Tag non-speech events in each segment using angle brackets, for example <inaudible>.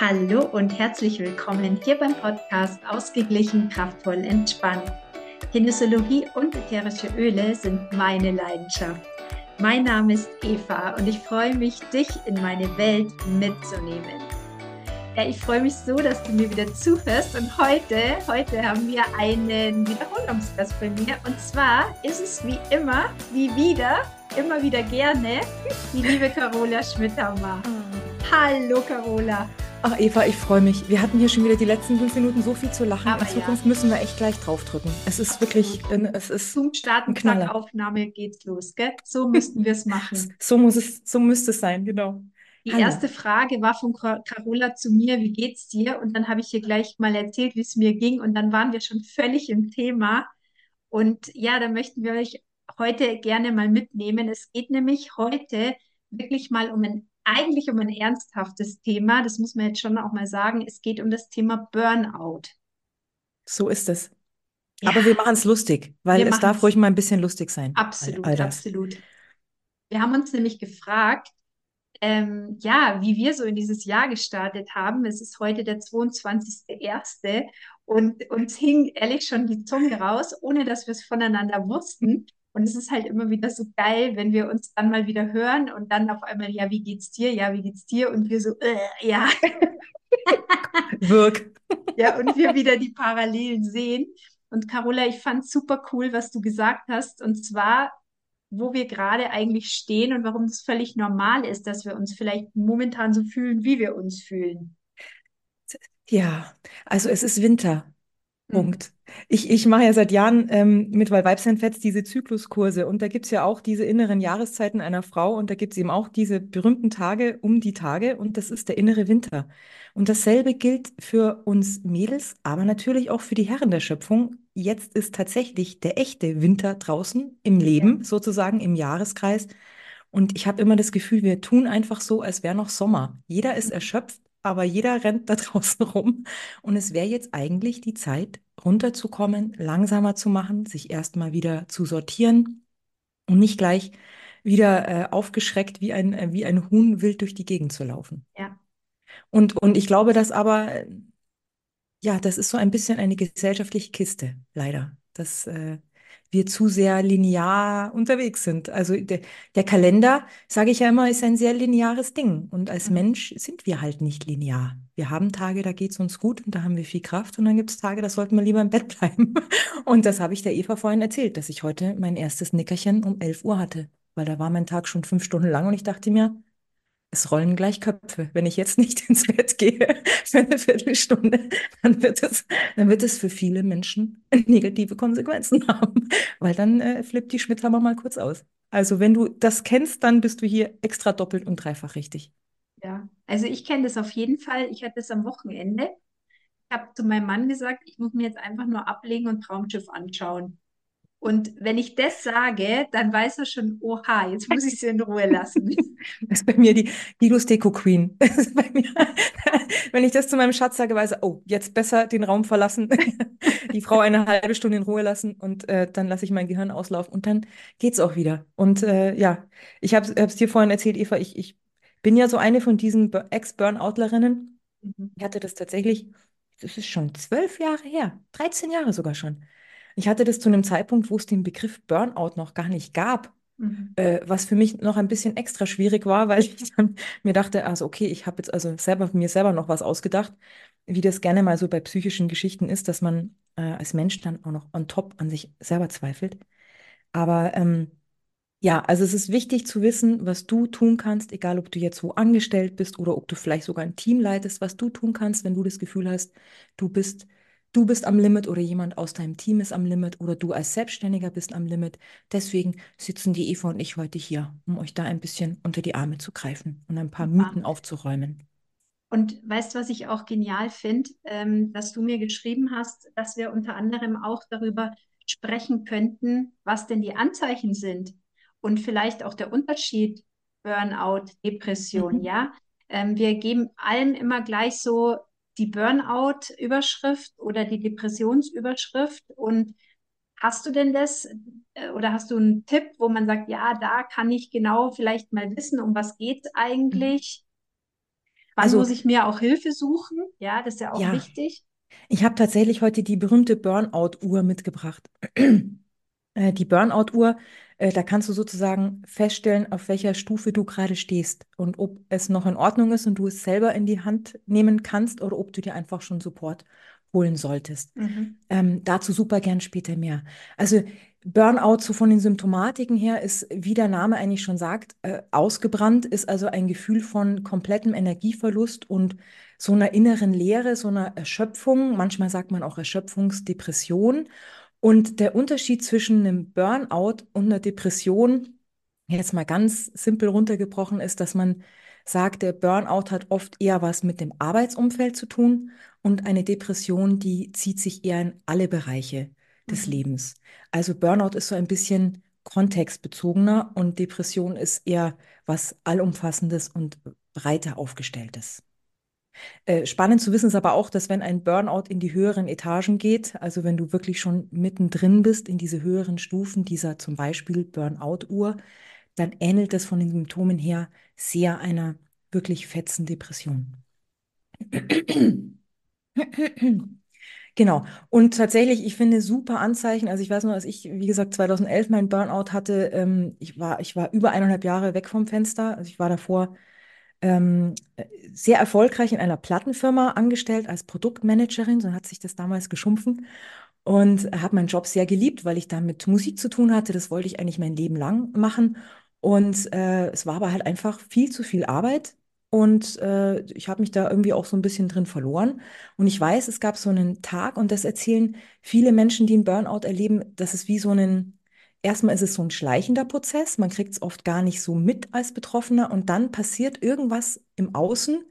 Hallo und herzlich willkommen hier beim Podcast Ausgeglichen, kraftvoll, entspannt. Kinesiologie und ätherische Öle sind meine Leidenschaft. Mein Name ist Eva und ich freue mich, dich in meine Welt mitzunehmen. Ja, ich freue mich so, dass du mir wieder zuhörst und heute, heute haben wir einen Wiederholungsgast bei mir und zwar ist es wie immer, wie wieder, immer wieder gerne, die liebe Carola Schmidhammer. Hallo Carola. Ach Eva, ich freue mich. Wir hatten hier schon wieder die letzten fünf Minuten so viel zu lachen. Aber In Zukunft ja. müssen wir echt gleich draufdrücken. Es ist wirklich, es ist Zum Starten, Knaller. Aufnahme geht's los, gell? So müssten wir es machen. <laughs> so muss es, so müsste es sein, genau. Die Hallo. erste Frage war von Ca- Carola zu mir, wie geht's dir? Und dann habe ich ihr gleich mal erzählt, wie es mir ging. Und dann waren wir schon völlig im Thema. Und ja, da möchten wir euch heute gerne mal mitnehmen. Es geht nämlich heute wirklich mal um ein, eigentlich um ein ernsthaftes Thema. Das muss man jetzt schon auch mal sagen. Es geht um das Thema Burnout. So ist es. Ja, Aber wir machen es lustig, weil wir es darf ruhig mal ein bisschen lustig sein. All, absolut, all das. absolut. Wir haben uns nämlich gefragt, ähm, ja, wie wir so in dieses Jahr gestartet haben. Es ist heute der 22.01. und uns hing ehrlich schon die Zunge raus, ohne dass wir es voneinander wussten. Und es ist halt immer wieder so geil, wenn wir uns dann mal wieder hören und dann auf einmal, ja, wie geht's dir? Ja, wie geht's dir? Und wir so, äh, ja, <laughs> Wirk. ja, und wir wieder die Parallelen sehen. Und Carola, ich fand super cool, was du gesagt hast. Und zwar, wo wir gerade eigentlich stehen und warum es völlig normal ist, dass wir uns vielleicht momentan so fühlen, wie wir uns fühlen. Ja, also es ist Winter. Hm. Punkt. Ich, ich mache ja seit Jahren ähm, mit Weil Weibsein Fetz diese Zykluskurse und da gibt es ja auch diese inneren Jahreszeiten einer Frau und da gibt es eben auch diese berühmten Tage um die Tage und das ist der innere Winter. Und dasselbe gilt für uns Mädels, aber natürlich auch für die Herren der Schöpfung. Jetzt ist tatsächlich der echte Winter draußen im Ja, Leben, sozusagen im Jahreskreis. Und ich habe immer das Gefühl, wir tun einfach so, als wäre noch Sommer. Jeder ist erschöpft, aber jeder rennt da <laughs> draußen rum. Und es wäre jetzt eigentlich die Zeit, runterzukommen, langsamer zu machen, sich erstmal wieder zu sortieren und nicht gleich wieder äh, aufgeschreckt wie ein, äh, wie ein Huhn wild durch die Gegend zu laufen. ja, Und, und ich glaube, dass aber, äh, ja, das ist so ein bisschen eine gesellschaftliche Kiste, leider, dass äh, wir zu sehr linear unterwegs sind. Also der, der Kalender, sage ich ja immer, ist ein sehr lineares Ding. Und als Mhm. Mensch sind wir halt nicht linear. Wir haben Tage, da geht es uns gut und da haben wir viel Kraft. Und dann gibt es Tage, da sollten wir lieber im Bett bleiben. <laughs> Und das habe ich der Eva vorhin erzählt, dass ich heute mein erstes Nickerchen um 11 Uhr hatte. Weil da war mein Tag schon fünf Stunden lang und ich dachte mir, es rollen gleich Köpfe. Wenn ich jetzt nicht <laughs> ins Bett gehe für eine Viertelstunde, dann wird es, dann wird es für viele Menschen <laughs> negative Konsequenzen haben, weil dann äh, flippt die Schmidthammer mal kurz aus. Also wenn du das kennst, dann bist du hier extra doppelt und dreifach richtig. ja. Also ich kenne das auf jeden Fall. Ich hatte es am Wochenende. Ich habe zu meinem Mann gesagt, ich muss mir jetzt einfach nur ablegen und Traumschiff anschauen. Und wenn ich das sage, dann weiß er schon, oha, jetzt muss ich sie in Ruhe lassen. <laughs> Das ist bei mir die Guidos Deko Queen. Mir, <laughs> wenn ich das zu meinem Schatz sage, weiß er, oh, jetzt besser den Raum verlassen, <laughs> die Frau eine halbe Stunde in Ruhe lassen und äh, dann lasse ich mein Gehirn auslaufen und dann geht's auch wieder. Und äh, ja, ich habe es dir vorhin erzählt, Eva, ich, ich bin ja so eine von diesen Bur- Ex-Burnoutlerinnen. Mhm. Ich hatte das tatsächlich, das ist schon zwölf Jahre her, 13 Jahre sogar schon. Ich hatte das zu einem Zeitpunkt, wo es den Begriff Burnout noch gar nicht gab Mhm. äh, was für mich noch ein bisschen extra schwierig war, <laughs> weil ich dann mir dachte, also okay, ich habe jetzt also selber mir selber noch was ausgedacht, wie das gerne mal so bei psychischen Geschichten ist, dass man äh, als Mensch dann auch noch on top an sich selber zweifelt. Aber ähm, ja, also es ist wichtig zu wissen, was du tun kannst, egal ob du jetzt wo angestellt bist oder ob du vielleicht sogar ein Team leitest, was du tun kannst, wenn du das Gefühl hast, du bist, du bist am Limit oder jemand aus deinem Team ist am Limit oder du als Selbstständiger bist am Limit. Deswegen sitzen die Eva und ich heute hier, um euch da ein bisschen unter die Arme zu greifen und ein paar. Mythen aufzuräumen. Und weißt du, was ich auch genial finde, ähm, dass du mir geschrieben hast, dass wir unter anderem auch darüber sprechen könnten, was denn die Anzeichen sind und vielleicht auch der Unterschied Burnout, Depression, Mhm. ja. Ähm, wir geben allen immer gleich so die Burnout-Überschrift oder die Depressionsüberschrift. Und hast du denn das äh, oder hast du einen Tipp, wo man sagt, ja, da kann ich genau vielleicht mal wissen, um was geht es Mhm. eigentlich? Wann Also muss ich mir auch Hilfe suchen? Ja, das ist ja auch ja, wichtig. ich habe tatsächlich heute die berühmte Burnout-Uhr mitgebracht. <clears throat> Äh, Die Burnout-Uhr, äh, da kannst du sozusagen feststellen, auf welcher Stufe du gerade stehst und ob es noch in Ordnung ist und du es selber in die Hand nehmen kannst oder ob du dir einfach schon Support holen solltest. Mhm. Ähm, dazu super gern später mehr. Also Burnout, so von den Symptomatiken her, ist, wie der Name eigentlich schon sagt, äh, ausgebrannt, ist also ein Gefühl von komplettem Energieverlust und so einer inneren Leere, so einer Erschöpfung. Manchmal sagt man auch Erschöpfungsdepression. Und der Unterschied zwischen einem Burnout und einer Depression, jetzt mal ganz simpel runtergebrochen, ist, dass man sagt, der Burnout hat oft eher was mit dem Arbeitsumfeld zu tun und eine Depression, die zieht sich eher in alle Bereiche des Mhm. Lebens. Also Burnout ist so ein bisschen kontextbezogener und Depression ist eher was Allumfassendes und breiter aufgestelltes. Äh, spannend zu wissen ist aber auch, dass wenn ein Burnout in die höheren Etagen geht, also wenn du wirklich schon mittendrin bist in diese höheren Stufen dieser zum Beispiel Burnout-Uhr, dann ähnelt es von den Symptomen her sehr einer wirklich fetzen Depression. Genau. Und tatsächlich, ich finde super Anzeichen. Also ich weiß noch, als ich, wie gesagt, 2011 meinen Burnout hatte, ähm, ich war, ich war über eineinhalb Jahre weg vom Fenster. Also ich war davor ähm, äh, sehr erfolgreich in einer Plattenfirma angestellt als Produktmanagerin, so hat sich das damals geschumpfen. Und habe meinen Job sehr geliebt, weil ich da mit Musik zu tun hatte. Das wollte ich eigentlich mein Leben lang machen. Und äh, es war aber halt einfach viel zu viel Arbeit. Und äh, ich habe mich da irgendwie auch so ein bisschen drin verloren. Und ich weiß, es gab so einen Tag, und das erzählen viele Menschen, die einen Burnout erleben, das ist wie so ein, erstmal ist es so ein schleichender Prozess, man kriegt es oft gar nicht so mit als Betroffener und dann passiert irgendwas im Außen,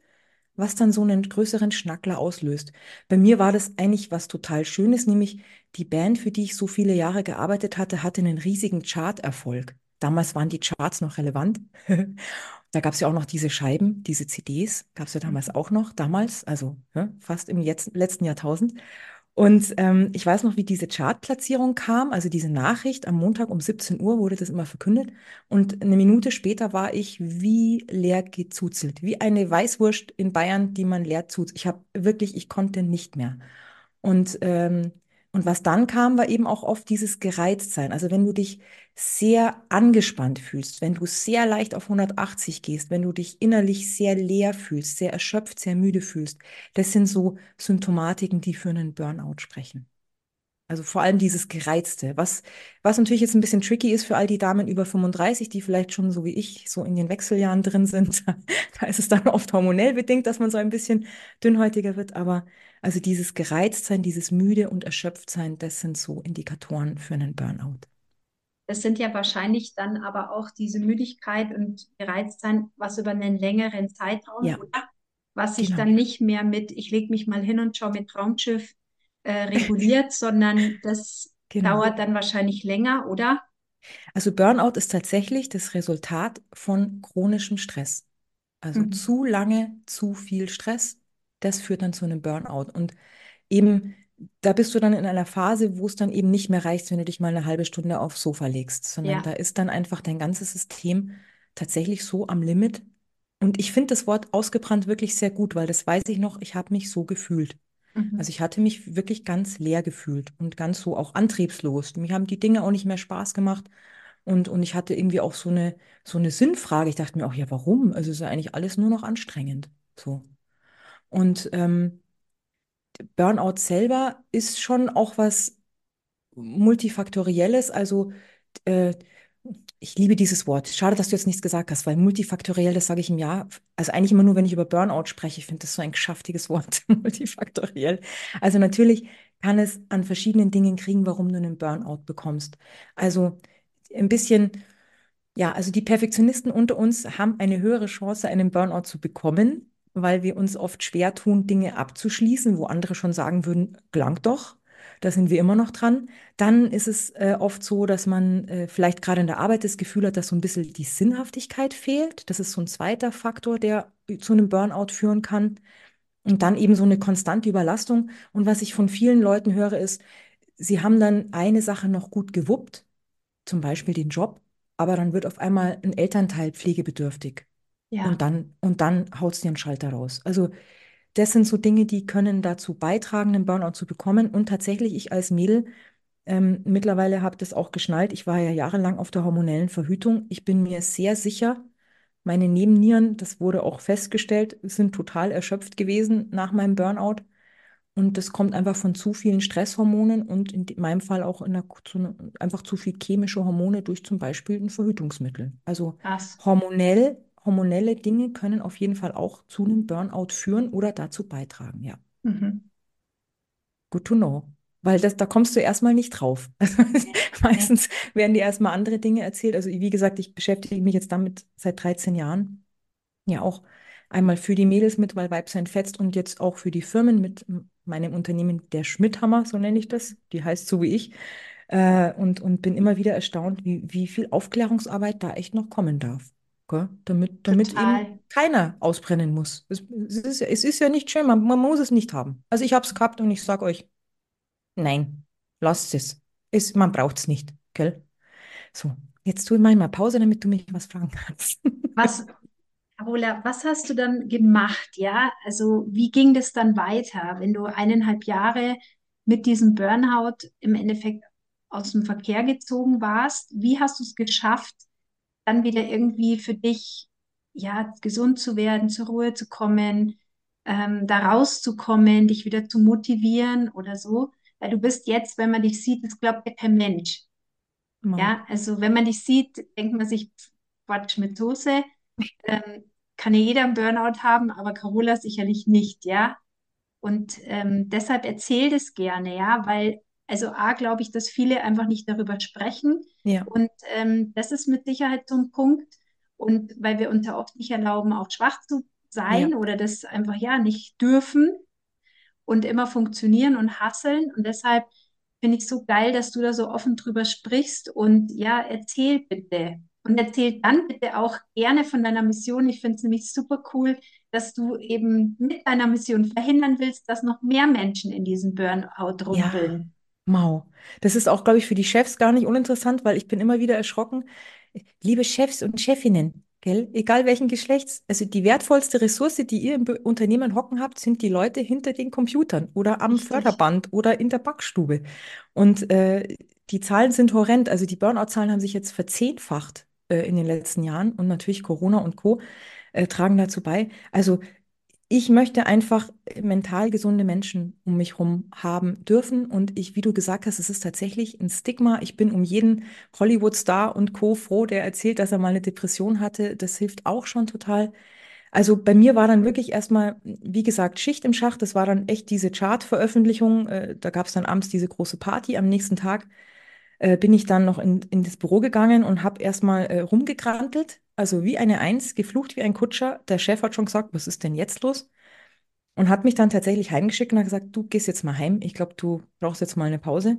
was dann so einen größeren Schnackler auslöst. Bei mir war das eigentlich was total Schönes, nämlich die Band, für die ich so viele Jahre gearbeitet hatte, hatte einen riesigen Charterfolg. Damals waren die Charts noch relevant. <laughs> Da gab es ja auch noch diese Scheiben, diese CDs, gab es ja damals auch noch, damals, also ja, fast im jetzt, letzten Jahrtausend. Und ähm, ich weiß noch, wie diese Chartplatzierung kam, also diese Nachricht am Montag um 17 Uhr wurde das immer verkündet. Und eine Minute später war ich wie leer gezuzelt, wie eine Weißwurst in Bayern, die man leer zuzelt. Ich habe wirklich, ich konnte nicht mehr. Und, ähm, und was dann kam, war eben auch oft dieses Gereiztsein. Also wenn du dich sehr angespannt fühlst, wenn du sehr leicht auf 180 gehst, wenn du dich innerlich sehr leer fühlst, sehr erschöpft, sehr müde fühlst, das sind so Symptomatiken, die für einen Burnout sprechen. Also vor allem dieses Gereizte, was, was natürlich jetzt ein bisschen tricky ist für all die Damen über 35, die vielleicht schon so wie ich so in den Wechseljahren drin sind. <laughs> Da ist es dann oft hormonell bedingt, dass man so ein bisschen dünnhäutiger wird. Aber also dieses Gereiztsein, dieses Müde und Erschöpftsein, das sind so Indikatoren für einen Burnout. Das sind ja wahrscheinlich dann aber auch diese Müdigkeit und Gereiztsein, was über einen längeren Zeitraum, Ja, oder? Was sich genau, dann nicht mehr mit, ich lege mich mal hin und schaue mit Traumschiff äh, reguliert, sondern das genau. dauert dann wahrscheinlich länger, oder? Also Burnout ist tatsächlich das Resultat von chronischem Stress. Also Mhm. zu lange, zu viel Stress, das führt dann zu einem Burnout. Und eben, da bist du dann in einer Phase, wo es dann eben nicht mehr reicht, wenn du dich mal eine halbe Stunde aufs Sofa legst, sondern Ja. da ist dann einfach dein ganzes System tatsächlich so am Limit. Und ich finde das Wort ausgebrannt wirklich sehr gut, weil das weiß ich noch, ich habe mich so gefühlt. Also Mhm. ich hatte mich wirklich ganz leer gefühlt und ganz so auch antriebslos. Mir haben die Dinge auch nicht mehr Spaß gemacht. Und, und ich hatte irgendwie auch so eine, so eine Sinnfrage. Ich dachte mir auch, ja, warum? Also es ist ja eigentlich alles nur noch anstrengend. So. Und ähm, Burnout selber ist schon auch was Multifaktorielles. Also äh, ich liebe dieses Wort. Schade, dass du jetzt nichts gesagt hast, weil multifaktoriell, das sage ich im Jahr, also eigentlich immer nur, wenn ich über Burnout spreche. Ich finde das so ein geschäftiges Wort, <laughs> multifaktoriell. Also natürlich kann es an verschiedenen Dingen kriegen, warum du einen Burnout bekommst. Also ein bisschen Ja, also die Perfektionisten unter uns haben eine höhere Chance, einen Burnout zu bekommen, weil wir uns oft schwer tun, Dinge abzuschließen, wo andere schon sagen würden, gelangt doch, da sind wir immer noch dran. Dann ist es äh, oft so, dass man äh, vielleicht gerade in der Arbeit das Gefühl hat, dass so ein bisschen die Sinnhaftigkeit fehlt. Das ist so ein zweiter Faktor, der zu einem Burnout führen kann. Und dann eben so eine konstante Überlastung. Und was ich von vielen Leuten höre, ist, sie haben dann eine Sache noch gut gewuppt zum Beispiel den Job, aber dann wird auf einmal ein Elternteil pflegebedürftig. Ja. Und dann, und dann haut es dir einen Schalter raus. Also das sind so Dinge, die können dazu beitragen, einen Burnout zu bekommen. Und tatsächlich, ich als Mädel, ähm, mittlerweile habe das auch geschnallt. Ich war ja jahrelang auf der hormonellen Verhütung. Ich bin mir sehr sicher, meine Nebennieren, das wurde auch festgestellt, sind total erschöpft gewesen nach meinem Burnout. Und das kommt einfach von zu vielen Stresshormonen und in meinem Fall auch in der, zu, ne, einfach zu viel chemische Hormone durch zum Beispiel ein Verhütungsmittel. Also Krass. hormonell, hormonelle Dinge können auf jeden Fall auch zu einem Burnout führen oder dazu beitragen, ja. Mhm. Good to know. Weil das, da kommst du erstmal nicht drauf. <laughs> Meistens werden dir erstmal andere Dinge erzählt. Also wie gesagt, ich beschäftige mich jetzt damit seit 13 Jahren. Ja, auch einmal für die Mädels mit, weil Weibsein fetzt und jetzt auch für die Firmen mit meinem Unternehmen, der Schmidthammer, so nenne ich das. Die heißt so wie ich. Äh, und, und bin immer wieder erstaunt, wie, wie viel Aufklärungsarbeit da echt noch kommen darf. Gell? Damit, damit eben keiner ausbrennen muss. Es, es ist, es ist ja nicht schön, man, man muss es nicht haben. Also ich habe es gehabt und ich sage euch, nein, lasst es. es man braucht es nicht. Gell? So, jetzt tue ich mal mal Pause, damit du mich was fragen kannst. <laughs> Was, Carola, was hast du dann gemacht? Ja, also wie ging das dann weiter, wenn du eineinhalb Jahre mit diesem Burnout im Endeffekt aus dem Verkehr gezogen warst? Wie hast du es geschafft, dann wieder irgendwie für dich, ja, gesund zu werden, zur Ruhe zu kommen, ähm, da rauszukommen, dich wieder zu motivieren oder so? Weil du bist jetzt, wenn man dich sieht, das glaubt ja kein Mensch. Mau. Ja, also wenn man dich sieht, denkt man sich, Quatsch mit Soße. <laughs> Ähm, kann ja jeder einen Burnout haben, aber Carola sicherlich nicht, ja. Und ähm, deshalb erzähl das gerne, ja, weil, also A, glaube ich, dass viele einfach nicht darüber sprechen. Ja, Und ähm, das ist mit Sicherheit so ein Punkt. Und weil wir uns ja oft nicht erlauben, auch schwach zu ja, sein oder das einfach ja nicht dürfen und immer funktionieren und hasseln. Und deshalb finde ich so geil, dass du da so offen drüber sprichst. Und ja, erzähl bitte. Und erzähl dann bitte auch gerne von deiner Mission. Ich finde es nämlich super cool, dass du eben mit deiner Mission verhindern willst, dass noch mehr Menschen in diesen Burnout ja. Mau. Das ist auch, glaube ich, für die Chefs gar nicht uninteressant, weil ich bin immer wieder erschrocken. Liebe Chefs und Chefinnen, gell, egal welchen Geschlechts, also die wertvollste Ressource, die ihr im Unternehmen hocken habt, sind die Leute hinter den Computern oder am Richtig. Förderband oder in der Backstube. Und äh, die Zahlen sind horrend. Also die Burnout-Zahlen haben sich jetzt verzehnfacht äh, in den letzten Jahren und natürlich Corona und Co. Äh, tragen dazu bei. Also ich möchte einfach mental gesunde Menschen um mich herum haben dürfen. Und ich, wie du gesagt hast, es ist tatsächlich ein Stigma. Ich bin um jeden Hollywood-Star und Co. froh, der erzählt, dass er mal eine Depression hatte. Das hilft auch schon total. Also bei mir war dann wirklich erstmal, wie gesagt, Schicht im Schacht. Das war dann echt diese Chart-Veröffentlichung. Äh, da gab es dann abends diese große Party. Am nächsten Tag äh, bin ich dann noch in, in das Büro gegangen und habe erstmal äh, rumgekrantelt. Also wie eine Eins, geflucht wie ein Kutscher. Der Chef hat schon gesagt, was ist denn jetzt los? Und hat mich dann tatsächlich heimgeschickt und hat gesagt, du gehst jetzt mal heim. Ich glaube, du brauchst jetzt mal eine Pause.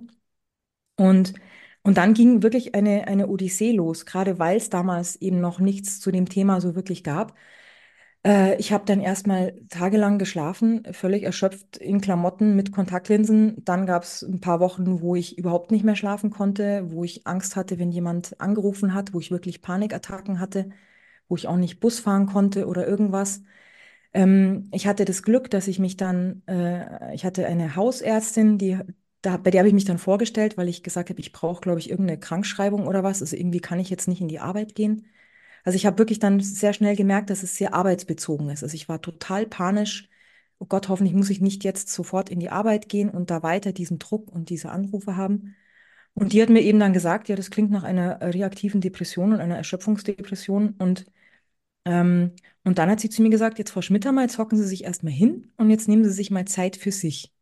Und, und dann ging wirklich eine, eine Odyssee los, gerade weil es damals eben noch nichts zu dem Thema so wirklich gab. Äh, ich habe dann erstmal tagelang geschlafen, völlig erschöpft in Klamotten mit Kontaktlinsen. Dann gab es ein paar Wochen, wo ich überhaupt nicht mehr schlafen konnte, wo ich Angst hatte, wenn jemand angerufen hat, wo ich wirklich Panikattacken hatte, wo ich auch nicht Bus fahren konnte oder irgendwas. Ähm, ich hatte das Glück, dass ich mich dann, äh, ich hatte eine Hausärztin, die, da, bei der habe ich mich dann vorgestellt, weil ich gesagt habe, ich brauche, glaube ich, irgendeine Krankschreibung oder was. Also irgendwie kann ich jetzt nicht in die Arbeit gehen. Also ich habe wirklich dann sehr schnell gemerkt, dass es sehr arbeitsbezogen ist. Also ich war total panisch. Oh Gott, hoffentlich muss ich nicht jetzt sofort in die Arbeit gehen und da weiter diesen Druck und diese Anrufe haben. Und die hat mir eben dann gesagt, ja, das klingt nach einer reaktiven Depression und einer Erschöpfungsdepression. Und ähm, und dann hat sie zu mir gesagt, jetzt Frau Schmittermal, jetzt hocken Sie sich erstmal hin und jetzt nehmen Sie sich mal Zeit für sich.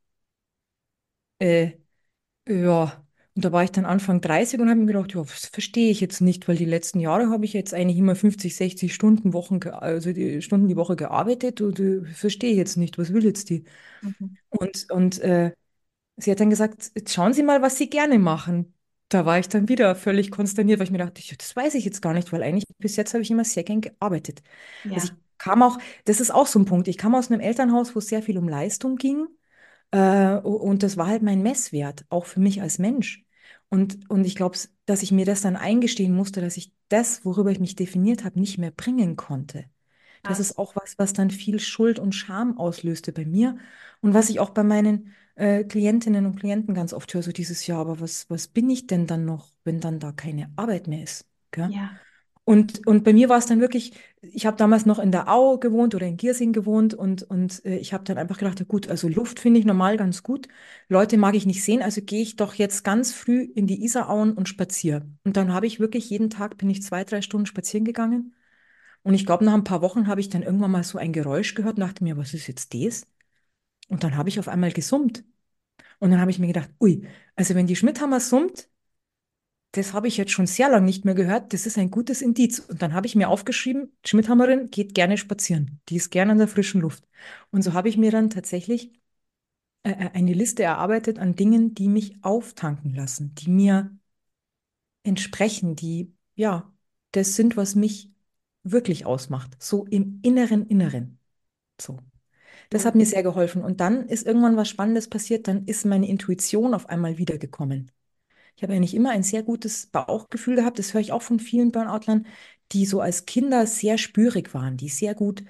Äh, ja. Und da war ich dann Anfang 30 und habe mir gedacht, ja, das verstehe ich jetzt nicht, weil die letzten Jahre habe ich jetzt eigentlich immer 50, 60 Stunden Wochen, also die Stunden die Woche gearbeitet und äh, verstehe ich jetzt nicht, was will jetzt die? Mhm. Und, und äh, sie hat dann gesagt, jetzt schauen Sie mal, was Sie gerne machen. Da war ich dann wieder völlig konsterniert, weil ich mir dachte, das weiß ich jetzt gar nicht, weil eigentlich bis jetzt habe ich immer sehr gern gearbeitet. Also ich Ja, kam auch, das ist auch so ein Punkt, ich kam aus einem Elternhaus, wo es sehr viel um Leistung ging, äh, und das war halt mein Messwert, auch für mich als Mensch. Und, und ich glaube, dass ich mir das dann eingestehen musste, dass ich das, worüber ich mich definiert habe, nicht mehr bringen konnte. Das ist auch was, was dann viel Schuld und Scham auslöste bei mir und was ich auch bei meinen äh, Klientinnen und Klienten ganz oft höre, so dieses Jahr, aber was, was bin ich denn dann noch, wenn dann da keine Arbeit mehr ist? Gell? Ja, Und, und bei mir war es dann wirklich, ich habe damals noch in der Au gewohnt oder in Giersing gewohnt und, und äh, ich habe dann einfach gedacht, gut, also Luft finde ich normal ganz gut. Leute mag ich nicht sehen, also gehe ich doch jetzt ganz früh in die Isarauen und spaziere. Und dann habe ich wirklich jeden Tag, bin ich zwei, drei Stunden spazieren gegangen. Und ich glaube, nach ein paar Wochen habe ich dann irgendwann mal so ein Geräusch gehört und dachte mir, was ist jetzt das? Und dann habe ich auf einmal gesummt. Und dann habe ich mir gedacht, ui, also wenn die Schmidthammer summt, das habe ich jetzt schon sehr lange nicht mehr gehört. Das ist ein gutes Indiz. Und dann habe ich mir aufgeschrieben, Schmidthammerin geht gerne spazieren. Die ist gerne an der frischen Luft. Und so habe ich mir dann tatsächlich äh, äh, eine Liste erarbeitet an Dingen, die mich auftanken lassen, die mir entsprechen, die, ja, das sind, was mich wirklich ausmacht. So im inneren Inneren. So. Das hat mir sehr geholfen. Und dann ist irgendwann was Spannendes passiert. Dann ist meine Intuition auf einmal wiedergekommen. Ich habe eigentlich immer ein sehr gutes Bauchgefühl gehabt. Das höre ich auch von vielen Burnoutlern, die so als Kinder sehr spürig waren, die sehr gut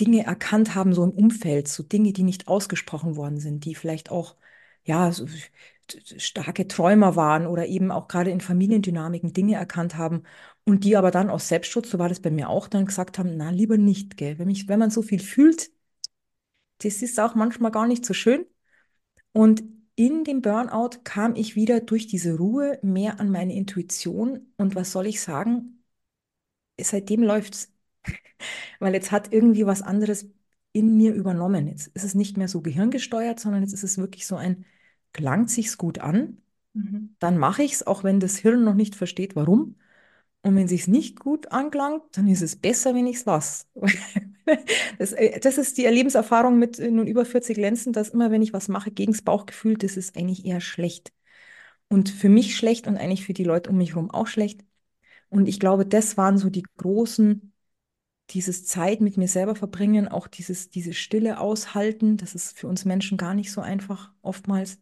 Dinge erkannt haben, so im Umfeld, so Dinge, die nicht ausgesprochen worden sind, die vielleicht auch, ja, so starke Träumer waren oder eben auch gerade in Familiendynamiken Dinge erkannt haben und die aber dann aus Selbstschutz, so war das bei mir auch, dann gesagt haben, na, lieber nicht, gell. Wenn mich, wenn man so viel fühlt, das ist auch manchmal gar nicht so schön. Und in dem Burnout kam ich wieder durch diese Ruhe mehr an meine Intuition. Und was soll ich sagen? Seitdem läuft's. <laughs> Weil jetzt hat irgendwie was anderes in mir übernommen. Jetzt ist es nicht mehr so gehirngesteuert, sondern jetzt ist es wirklich so ein, klangt sich's gut an, Mhm. dann mache ich's, auch wenn das Hirn noch nicht versteht, warum. Und wenn sich's nicht gut anklangt, dann ist es besser, wenn ich's lasse. <laughs> <laughs> Das, äh, das ist die Lebenserfahrung mit äh, nun über 40 Lenzen, dass immer, wenn ich was mache gegens Bauchgefühl, das ist eigentlich eher schlecht. Und für mich schlecht und eigentlich für die Leute um mich herum auch schlecht. Und ich glaube, das waren so die großen, dieses Zeit mit mir selber verbringen, auch dieses, diese Stille aushalten. Das ist für uns Menschen gar nicht so einfach, oftmals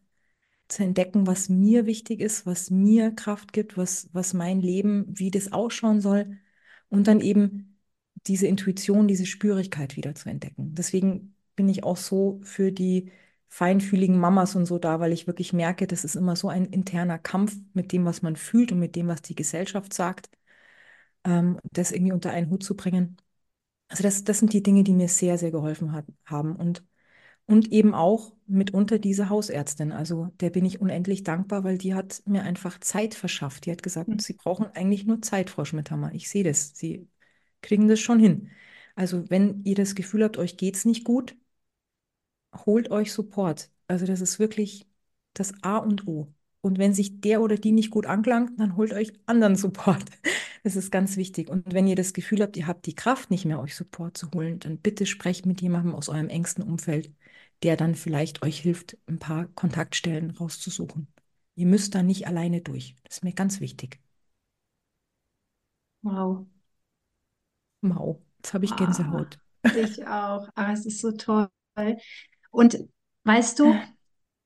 zu entdecken, was mir wichtig ist, was mir Kraft gibt, was, was mein Leben, wie das ausschauen soll. Und dann eben diese Intuition, diese Spürigkeit wieder zu entdecken. Deswegen bin ich auch so für die feinfühligen Mamas und so da, weil ich wirklich merke, das ist immer so ein interner Kampf mit dem, was man fühlt und mit dem, was die Gesellschaft sagt, ähm, das irgendwie unter einen Hut zu bringen. Also das, das sind die Dinge, die mir sehr, sehr geholfen hat, haben. Und, und eben auch mitunter diese Hausärztin. Also der bin ich unendlich dankbar, weil die hat mir einfach Zeit verschafft. Die hat gesagt, Sie brauchen eigentlich nur Zeit, Frau Schmidthammer. Ich sehe das. Sie kriegen das schon hin. Also wenn ihr das Gefühl habt, euch geht's nicht gut, holt euch Support. Also das ist wirklich das A und O. Und wenn sich der oder die nicht gut anklangt, dann holt euch anderen Support. <laughs> Das ist ganz wichtig. Und wenn ihr das Gefühl habt, ihr habt die Kraft nicht mehr, euch Support zu holen, dann bitte sprecht mit jemandem aus eurem engsten Umfeld, der dann vielleicht euch hilft, ein paar Kontaktstellen rauszusuchen. Ihr müsst da nicht alleine durch. Das ist mir ganz wichtig. Wow. Mau. Jetzt habe ich Ah, Gänsehaut. ich auch. Ah, es ist so toll. Und weißt du,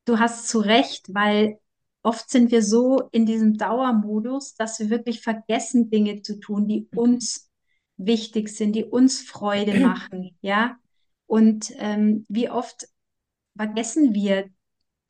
du hast zu Recht, weil oft sind wir so in diesem Dauermodus, dass wir wirklich vergessen, Dinge zu tun, die uns wichtig sind, die uns Freude <clears throat> machen, ja? Und ähm, wie oft vergessen wir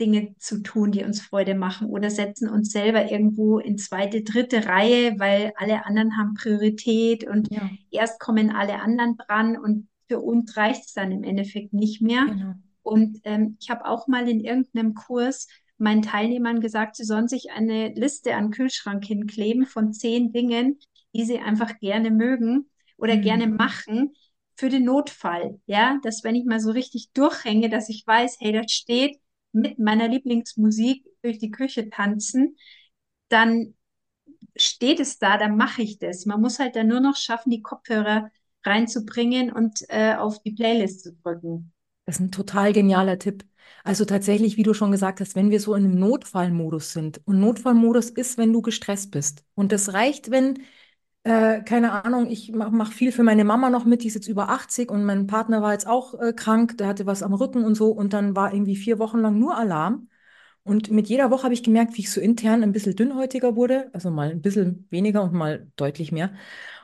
Dinge zu tun, die uns Freude machen oder setzen uns selber irgendwo in zweite, dritte Reihe, weil alle anderen haben Priorität und Ja, erst kommen alle anderen dran und für uns reicht es dann im Endeffekt nicht mehr. genau. Und ähm, ich habe auch mal in irgendeinem Kurs meinen Teilnehmern gesagt, sie sollen sich eine Liste an den Kühlschrank hinkleben von zehn Dingen, die sie einfach gerne mögen oder gerne Hm. machen für den Notfall. Ja, dass wenn ich mal so richtig durchhänge, dass ich weiß, hey, das steht mit meiner Lieblingsmusik durch die Küche tanzen, dann steht es da, dann mache ich das. Man muss halt dann nur noch schaffen, die Kopfhörer reinzubringen und äh, auf die Playlist zu drücken. Das ist ein total genialer Tipp. Also tatsächlich, wie du schon gesagt hast, wenn wir so in einem Notfallmodus sind. Und Notfallmodus ist, wenn du gestresst bist. Und das reicht, wenn, äh, keine Ahnung, ich mache mach viel für meine Mama noch mit, die ist jetzt über 80 und mein Partner war jetzt auch äh, krank, der hatte was am Rücken und so. Und dann war irgendwie vier Wochen lang nur Alarm. Und mit jeder Woche habe ich gemerkt, wie ich so intern ein bisschen dünnhäutiger wurde. Also mal ein bisschen weniger und mal deutlich mehr.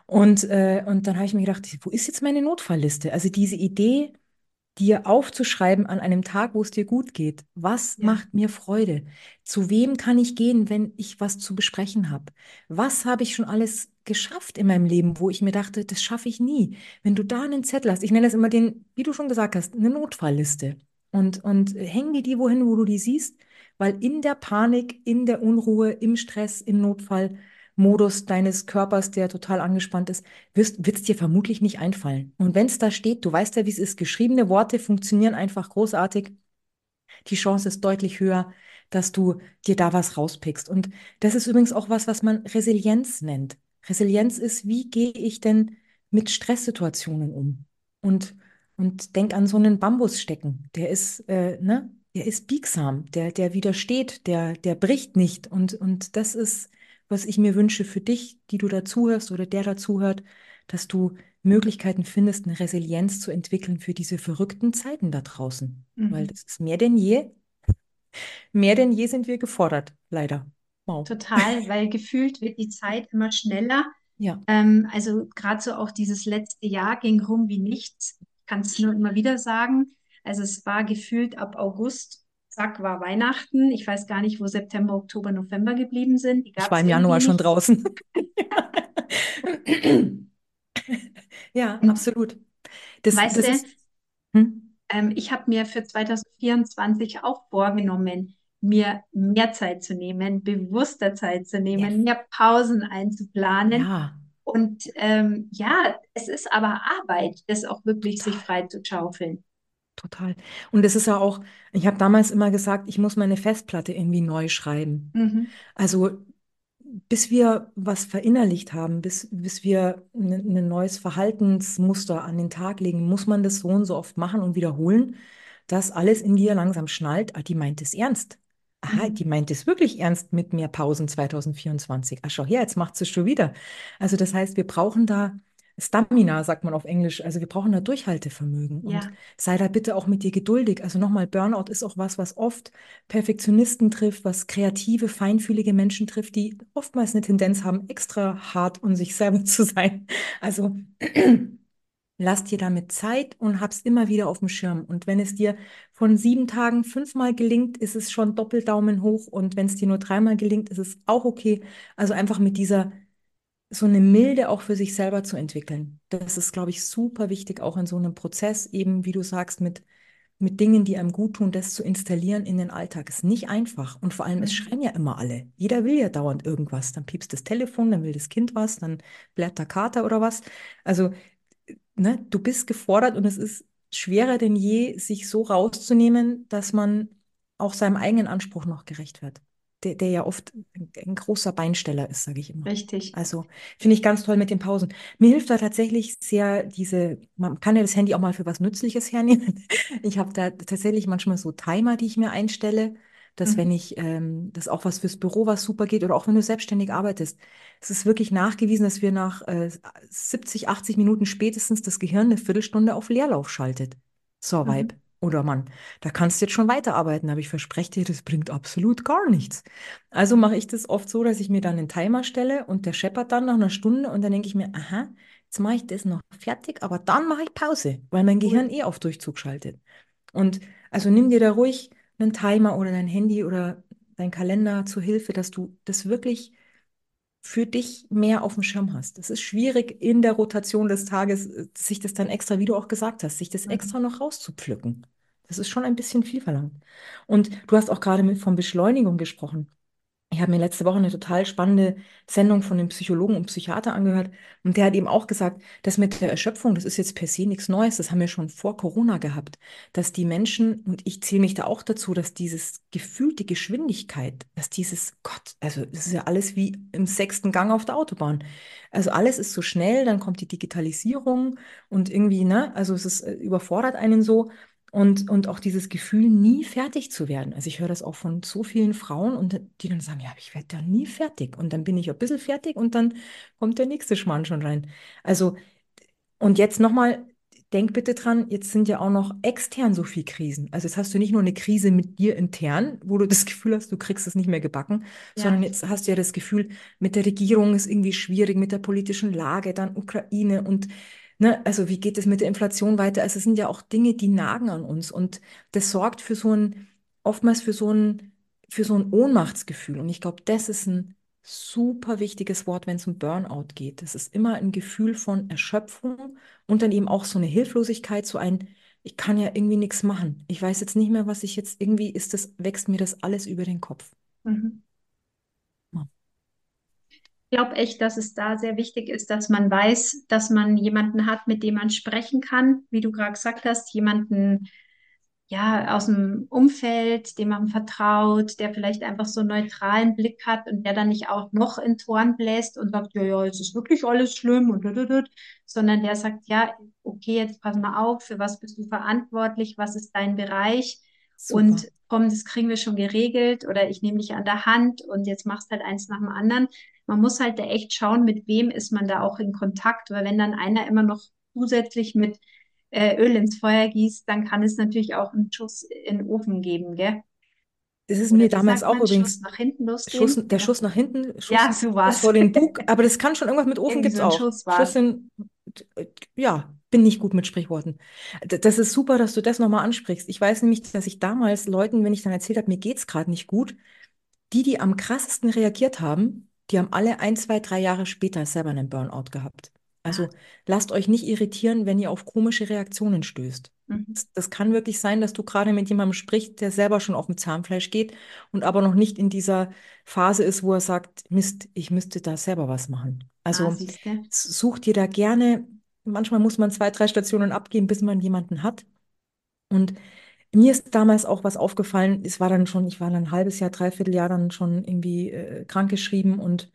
Und, äh, und dann habe ich mir gedacht, wo ist jetzt meine Notfallliste? Also diese Idee, dir aufzuschreiben an einem Tag, wo es dir gut geht. Was Ja. macht mir Freude? Zu wem kann ich gehen, wenn ich was zu besprechen habe? Was habe ich schon alles geschafft in meinem Leben, wo ich mir dachte, das schaffe ich nie? Wenn du da einen Zettel hast, ich nenne das immer den, wie du schon gesagt hast, eine Notfallliste. Und, und häng dir die wohin, wo du die siehst, weil in der Panik, in der Unruhe, im Stress, im Notfallmodus deines Körpers, der total angespannt ist, wird es dir vermutlich nicht einfallen. Und wenn es da steht, du weißt ja, wie es ist, geschriebene Worte funktionieren einfach großartig. Die Chance ist deutlich höher, dass du dir da was rauspickst. Und das ist übrigens auch was, was man Resilienz nennt. Resilienz ist, wie gehe ich denn mit Stresssituationen um? Und, und denk an so einen Bambusstecken. Der ist, äh, ne, der ist biegsam, der, der widersteht, der, der bricht nicht. Und, und das ist, was ich mir wünsche für dich, die du dazuhörst oder der dazuhört, dass du Möglichkeiten findest, eine Resilienz zu entwickeln für diese verrückten Zeiten da draußen. Weil Mhm. das ist mehr denn je, mehr denn je sind wir gefordert, leider. Wow. Total, <laughs> weil gefühlt wird die Zeit immer schneller. Ja, Ähm, also gerade so auch dieses letzte Jahr ging rum wie nichts. Ich kann es nur immer wieder sagen. Also es war gefühlt ab August, zack, war Weihnachten. Ich weiß gar nicht, wo September, Oktober, November geblieben sind. Ich war im Januar schon draußen. <laughs> <laughs> Ja, absolut. Das, weißt das du, ist, hm? ähm, ich habe mir für 2024 auch vorgenommen, mir mehr Zeit zu nehmen, bewusster Zeit zu Yes. nehmen, mehr Pausen einzuplanen. Ja, Und ähm, ja, es ist aber Arbeit, das auch wirklich sich frei zu schaufeln. Total. Und es ist ja auch, ich habe damals immer gesagt, ich muss meine Festplatte irgendwie neu schreiben. Mhm. Also bis wir was verinnerlicht haben, bis, bis wir ein ne neues Verhaltensmuster an den Tag legen, muss man das so und so oft machen und wiederholen, dass alles in dir langsam schnallt. Ah, die meint es ernst. Aha, die Mhm. meint es wirklich ernst mit mehr Pausen 2024. Ah, schau her, jetzt macht sie es schon wieder. Also das heißt, wir brauchen da Stamina, sagt man auf Englisch. Also wir brauchen da Durchhaltevermögen und Ja, sei da bitte auch mit dir geduldig. Also nochmal, Burnout ist auch was, was oft Perfektionisten trifft, was kreative, feinfühlige Menschen trifft, die oftmals eine Tendenz haben, extra hart um sich selber <laughs> zu sein. Also <clears throat> lass dir damit Zeit und hab's immer wieder auf dem Schirm. Und wenn es dir von sieben Tagen fünfmal gelingt, ist es schon doppelt Daumen hoch. Und wenn es dir nur dreimal gelingt, ist es auch okay. Also einfach mit dieser so eine Milde auch für sich selber zu entwickeln. Das ist, glaube ich, super wichtig, auch in so einem Prozess, eben wie du sagst, mit, mit Dingen, die einem gut tun, das zu installieren in den Alltag. Ist nicht einfach. Und vor allem, es mhm. schreien ja immer alle. Jeder will ja dauernd irgendwas. Dann piepst das Telefon, dann will das Kind was, dann blärt der Kater oder was. Also, ne, du bist gefordert und es ist schwerer denn je, sich so rauszunehmen, dass man auch seinem eigenen Anspruch noch gerecht wird. Der, der ja oft ein, großer Beinsteller ist, sage ich immer. Richtig. Also finde ich ganz toll mit den Pausen. Mir hilft da tatsächlich sehr diese, man kann ja das Handy auch mal für was Nützliches hernehmen. <laughs> Ich habe da tatsächlich manchmal so Timer, die ich mir einstelle, dass wenn Mhm. ich, ähm, das auch was fürs Büro, was super geht, oder auch wenn du selbstständig arbeitest. Es ist wirklich nachgewiesen, dass wir nach äh, 70, 80 Minuten spätestens das Gehirn eine Viertelstunde auf Leerlauf schaltet. So, Weib. Mhm. Oder Mann, da kannst du jetzt schon weiterarbeiten, aber ich verspreche dir, das bringt absolut gar nichts. Also mache ich das oft so, dass ich mir dann einen Timer stelle und der scheppert dann nach einer Stunde und dann denke ich mir, aha, jetzt mache ich das noch fertig, aber dann mache ich Pause, weil mein Gehirn eh auf Durchzug schaltet. Und also nimm dir da ruhig einen Timer oder dein Handy oder dein Kalender zur Hilfe, dass du das wirklich für dich mehr auf dem Schirm hast. Es ist schwierig in der Rotation des Tages, äh, sich das dann extra, wie du auch gesagt hast, sich das Mhm. extra noch rauszupflücken. Das ist schon ein bisschen viel verlangt. Und du hast auch gerade mit von Beschleunigung gesprochen. Ich habe mir letzte Woche eine total spannende Sendung von einem Psychologen und Psychiater angehört und der hat eben auch gesagt, dass mit der Erschöpfung, das ist jetzt per se nichts Neues, das haben wir schon vor Corona gehabt, dass die Menschen, und ich zähle mich da auch dazu, dass dieses Gefühl, die Geschwindigkeit, dass dieses Gott, also das ist ja alles wie im sechsten Gang auf der Autobahn. Also alles ist so schnell, dann kommt die Digitalisierung und irgendwie, ne, also es ist, äh, überfordert einen so. Und, und auch dieses Gefühl, nie fertig zu werden. Also ich höre das auch von so vielen Frauen und die dann sagen, ja, ich werde da nie fertig. Und dann bin ich ein bisschen fertig und dann kommt der nächste Schmarrn schon rein. Also, und jetzt nochmal denk bitte dran, jetzt sind ja auch noch extern so viel Krisen. Also jetzt hast du nicht nur eine Krise mit dir intern, wo du das Gefühl hast, du kriegst es nicht mehr gebacken, Ja. sondern jetzt hast du ja das Gefühl, mit der Regierung ist irgendwie schwierig, mit der politischen Lage, dann Ukraine und ne, also wie geht es mit der Inflation weiter? Also es sind ja auch Dinge, die nagen an uns und das sorgt für so ein, oftmals für so ein, für so ein Ohnmachtsgefühl. Und ich glaube, das ist ein super wichtiges Wort, wenn es um Burnout geht. Das ist immer ein Gefühl von Erschöpfung und dann eben auch so eine Hilflosigkeit, so ein, ich kann ja irgendwie nichts machen. Ich weiß jetzt nicht mehr, was ich jetzt irgendwie ist das, wächst mir das alles über den Kopf. Mhm. Glaube echt, dass es da sehr wichtig ist, dass man weiß, dass man jemanden hat, mit dem man sprechen kann, wie du gerade gesagt hast, jemanden ja aus dem Umfeld, dem man vertraut, der vielleicht einfach so einen neutralen Blick hat und der dann nicht auch noch in Toren bläst und sagt, ja, ja, es ist wirklich alles schlimm und sondern der sagt, ja, okay, jetzt pass mal auf, für was bist du verantwortlich, was ist dein Bereich Super. und komm, das kriegen wir schon geregelt oder ich nehme dich an der Hand und jetzt machst halt eins nach dem anderen. Man muss halt da echt schauen, mit wem ist man da auch in Kontakt, weil wenn dann einer immer noch zusätzlich mit äh, Öl ins Feuer gießt, dann kann es natürlich auch einen Schuss in den Ofen geben, gell? Das ist Oder mir damals auch man, übrigens Schuss nach hinten Schuss, losgehen? der Ja, Schuss nach hinten, ja, Schuss, so Schuss war's. vor den Bug, <laughs> aber das kann schon irgendwas mit Ofen so ein auch. Schuss Schuss in, ja, bin nicht gut mit Sprichworten. Das ist super, dass du das nochmal ansprichst. Ich weiß nämlich, dass ich damals Leuten, wenn ich dann erzählt habe, mir geht's gerade nicht gut, die, die am krassesten reagiert haben, die haben alle ein, zwei, drei Jahre später selber einen Burnout gehabt. Ah, Also lasst euch nicht irritieren, wenn ihr auf komische Reaktionen stößt. mhm. Das, das kann wirklich sein, dass du gerade mit jemandem sprichst, der selber schon auf dem Zahnfleisch geht und aber noch nicht in dieser Phase ist, wo er sagt, Mist, ich müsste da selber was machen. Ah, Also siehst du? s- such dir da gerne, manchmal muss man zwei, drei Stationen abgehen, bis man jemanden hat. Und mir ist damals auch was aufgefallen. Es war dann schon, ich war dann ein halbes Jahr, dreiviertel Jahr dann schon irgendwie äh, krankgeschrieben und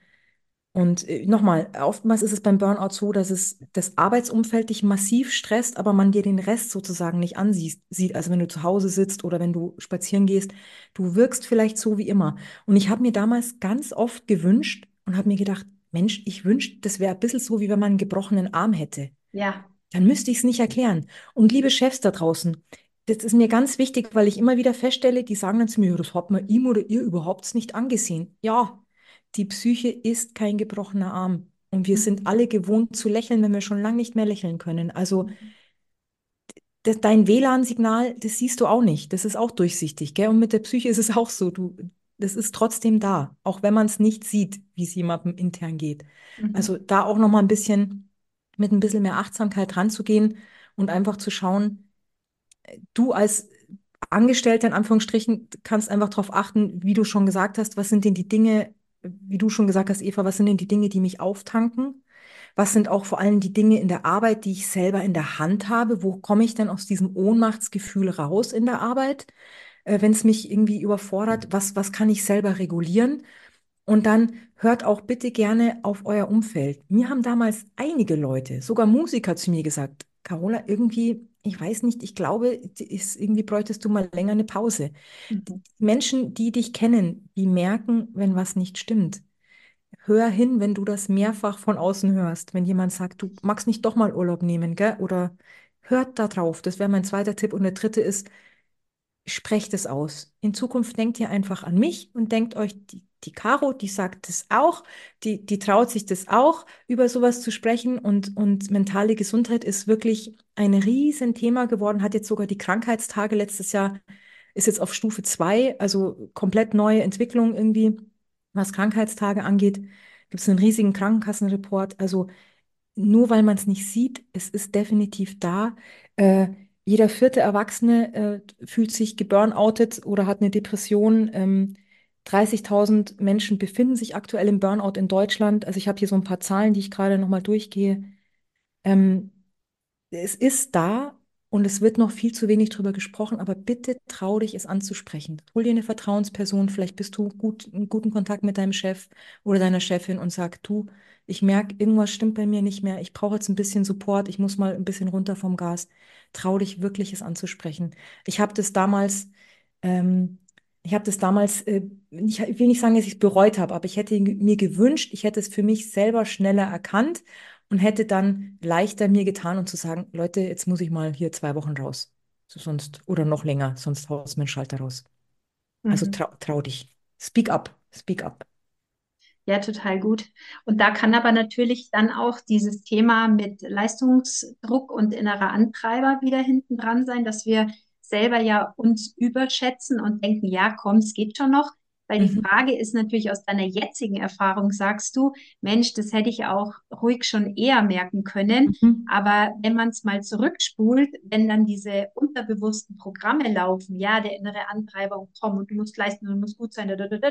und äh, nochmal, oftmals ist es beim Burnout so, dass es das Arbeitsumfeld dich massiv stresst, aber man dir den Rest sozusagen nicht ansieht. Sieht. Also wenn du zu Hause sitzt oder wenn du spazieren gehst, du wirkst vielleicht so wie immer. Und ich habe mir damals ganz oft gewünscht und habe mir gedacht, Mensch, ich wünschte, das wäre ein bisschen so, wie wenn man einen gebrochenen Arm hätte. Ja, Dann müsste ich es nicht erklären. Und liebe Chefs da draußen, das ist mir ganz wichtig, weil ich immer wieder feststelle, die sagen dann zu mir, "Ja, das hat man ihm oder ihr überhaupt nicht angesehen. Ja, die Psyche ist kein gebrochener Arm. Und wir sind alle gewohnt zu lächeln, wenn wir schon lange nicht mehr lächeln können. Also das, dein WLAN-Signal, das siehst du auch nicht. Das ist auch durchsichtig, gell? Und mit der Psyche ist es auch so. Du, das ist trotzdem da, auch wenn man es nicht sieht, wie es jemandem intern geht. Also Mhm. da auch noch mal ein bisschen mit ein bisschen mehr Achtsamkeit ranzugehen und einfach zu schauen, du als Angestellter in Anführungsstrichen kannst einfach darauf achten, wie du schon gesagt hast, was sind denn die Dinge, wie du schon gesagt hast, Eva, was sind denn die Dinge, die mich auftanken? Was sind auch vor allem die Dinge in der Arbeit, die ich selber in der Hand habe? Wo komme ich denn aus diesem Ohnmachtsgefühl raus in der Arbeit, äh, wenn es mich irgendwie überfordert? Was, was kann ich selber regulieren? Und dann hört auch bitte gerne auf euer Umfeld. Mir haben damals einige Leute, sogar Musiker zu mir gesagt, Carola, irgendwie, ich weiß nicht, ich glaube, ist, irgendwie bräuchtest du mal länger eine Pause. Mhm. Menschen, die dich kennen, die merken, wenn was nicht stimmt. Hör hin, wenn du das mehrfach von außen hörst. Wenn jemand sagt, du magst nicht doch mal Urlaub nehmen, gell? Oder hört da drauf. Das wäre mein zweiter Tipp. Und der dritte ist, sprecht es aus. In Zukunft denkt ihr einfach an mich und denkt euch, die, die Caro, die sagt es auch, die, die traut sich das auch, über sowas zu sprechen. Und, und mentale Gesundheit ist wirklich ein Riesenthema geworden, hat jetzt sogar die Krankheitstage letztes Jahr, ist jetzt auf Stufe 2, also komplett neue Entwicklung irgendwie, was Krankheitstage angeht. Gibt es einen riesigen Krankenkassenreport. Also nur weil man es nicht sieht, es ist definitiv da. Äh, jeder vierte Erwachsene äh, fühlt sich geburnoutet oder hat eine Depression. Ähm, 30.000 Menschen befinden sich aktuell im Burnout in Deutschland. Also ich habe hier so ein paar Zahlen, die ich gerade nochmal durchgehe. Ähm, es ist da und es wird noch viel zu wenig drüber gesprochen, aber bitte trau dich, es anzusprechen. Hol dir eine Vertrauensperson, vielleicht bist du gut, in guten Kontakt mit deinem Chef oder deiner Chefin und sag, du, ich merke, irgendwas stimmt bei mir nicht mehr, ich brauche jetzt ein bisschen Support, ich muss mal ein bisschen runter vom Gas. Trau dich wirklich, es anzusprechen. Ich habe das damals, ähm, ich habe das damals, äh, ich will nicht sagen, dass ich es bereut habe, aber ich hätte mir gewünscht, ich hätte es für mich selber schneller erkannt und hätte dann leichter mir getan und zu sagen, Leute, jetzt muss ich mal hier zwei Wochen raus. So sonst, oder noch länger, sonst haust du meinen Schalter raus. Also Mhm. trau, trau dich. Speak up, speak up. Ja, total gut. Und da kann aber natürlich dann auch dieses Thema mit Leistungsdruck und innerer Antreiber wieder hinten dran sein, dass wir selber ja uns überschätzen und denken, ja, komm, es geht schon noch. Weil die Mhm. Frage ist natürlich aus deiner jetzigen Erfahrung, sagst du, Mensch, das hätte ich auch ruhig schon eher merken können. Mhm. Aber wenn man es mal zurückspult, wenn dann diese unterbewussten Programme laufen, ja, der innere Antreiber und komm und du musst leisten und du musst gut sein, da, da, da, da,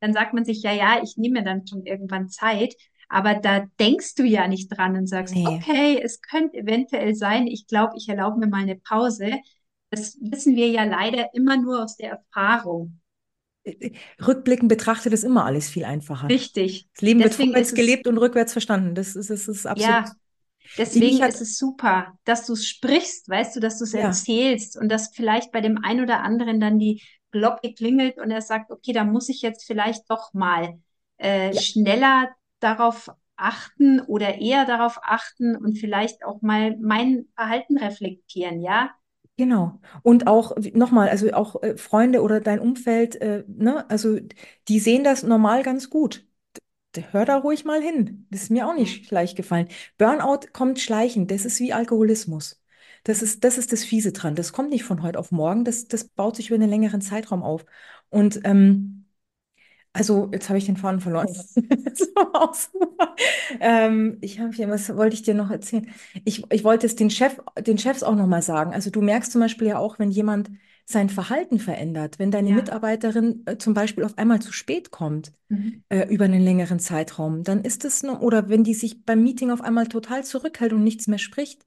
dann sagt man sich, ja, ja, ich nehme mir dann schon irgendwann Zeit. Aber da denkst du ja nicht dran und sagst, Nee. okay, es könnte eventuell sein, ich glaube, ich erlaube mir mal eine Pause. Das wissen wir ja leider immer nur aus der Erfahrung. Rückblickend betrachtet ist immer alles viel einfacher. Richtig. Das Leben wird Deswegen vorwärts ist es, gelebt und rückwärts verstanden. Das ist, das ist absolut. ja, deswegen hat, ist es super, dass du es sprichst, weißt du, dass du es ja, erzählst und dass vielleicht bei dem einen oder anderen dann die Glocke klingelt und er sagt, okay, da muss ich jetzt vielleicht doch mal äh, ja, schneller darauf achten oder eher darauf achten und vielleicht auch mal mein Verhalten reflektieren, ja? Genau. Und auch nochmal, also auch äh, Freunde oder dein Umfeld, äh, ne, also die sehen das normal ganz gut. D- Hör da ruhig mal hin. Das ist mir auch nicht leicht gefallen. Burnout kommt schleichend. Das ist wie Alkoholismus. Das ist, das ist das Fiese dran. Das kommt nicht von heute auf morgen. Das, das baut sich über einen längeren Zeitraum auf. Und ähm, Also, jetzt habe ich den Faden verloren. <laughs> Ähm, ich habe hier, was wollte ich dir noch erzählen? Ich, ich wollte es den Chef, den Chefs auch noch mal sagen. Also du merkst zum Beispiel ja auch, wenn jemand sein Verhalten verändert, wenn deine Ja. Mitarbeiterin äh, zum Beispiel auf einmal zu spät kommt, Mhm. äh, über einen längeren Zeitraum, dann ist es noch, oder wenn die sich beim Meeting auf einmal total zurückhält und nichts mehr spricht,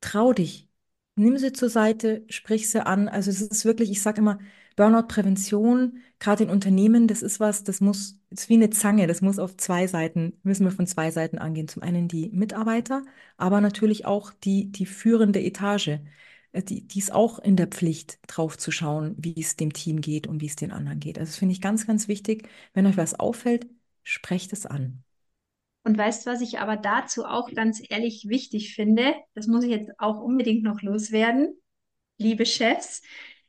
trau dich. Nimm sie zur Seite, sprich sie an. Also es ist wirklich, ich sage immer, Burnout-Prävention, gerade in Unternehmen, das ist was, das muss, ist wie eine Zange, das muss auf zwei Seiten, müssen wir von zwei Seiten angehen. Zum einen die Mitarbeiter, aber natürlich auch die, die führende Etage. Äh, Die, die ist auch in der Pflicht, drauf zu schauen, wie es dem Team geht und wie es den anderen geht. Also das finde ich ganz, ganz wichtig. Wenn euch was auffällt, sprecht es an. Und weißt, was ich aber dazu auch ganz ehrlich wichtig finde, das muss ich jetzt auch unbedingt noch loswerden, liebe Chefs,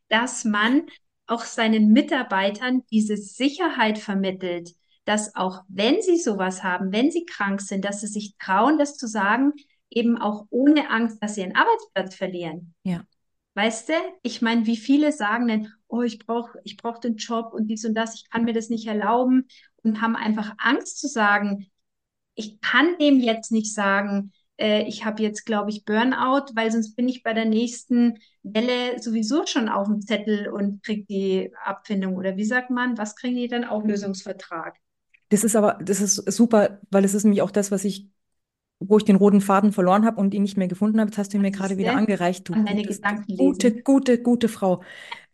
dass man auch seinen Mitarbeitern diese Sicherheit vermittelt, dass auch wenn sie sowas haben, wenn sie krank sind, dass sie sich trauen, das zu sagen, eben auch ohne Angst, dass sie ihren Arbeitsplatz verlieren. Ja, Weißt du, ich meine, wie viele sagen denn, oh, ich brauche ich brauch den Job und dies und das, ich kann mir das nicht erlauben und haben einfach Angst zu sagen, ich kann dem jetzt nicht sagen, äh, ich habe jetzt, glaube ich, Burnout, weil sonst bin ich bei der nächsten Welle sowieso schon auf dem Zettel und kriege die Abfindung. Oder wie sagt man, was kriegen die dann? Auflösungsvertrag. das ist aber, das ist super, weil es ist nämlich auch das, was ich wo ich den roten Faden verloren habe und ihn nicht mehr gefunden habe. Jetzt hast du ihn mir gerade wieder angereicht, du an meine gutes, Gedanken gute, gute, gute Frau.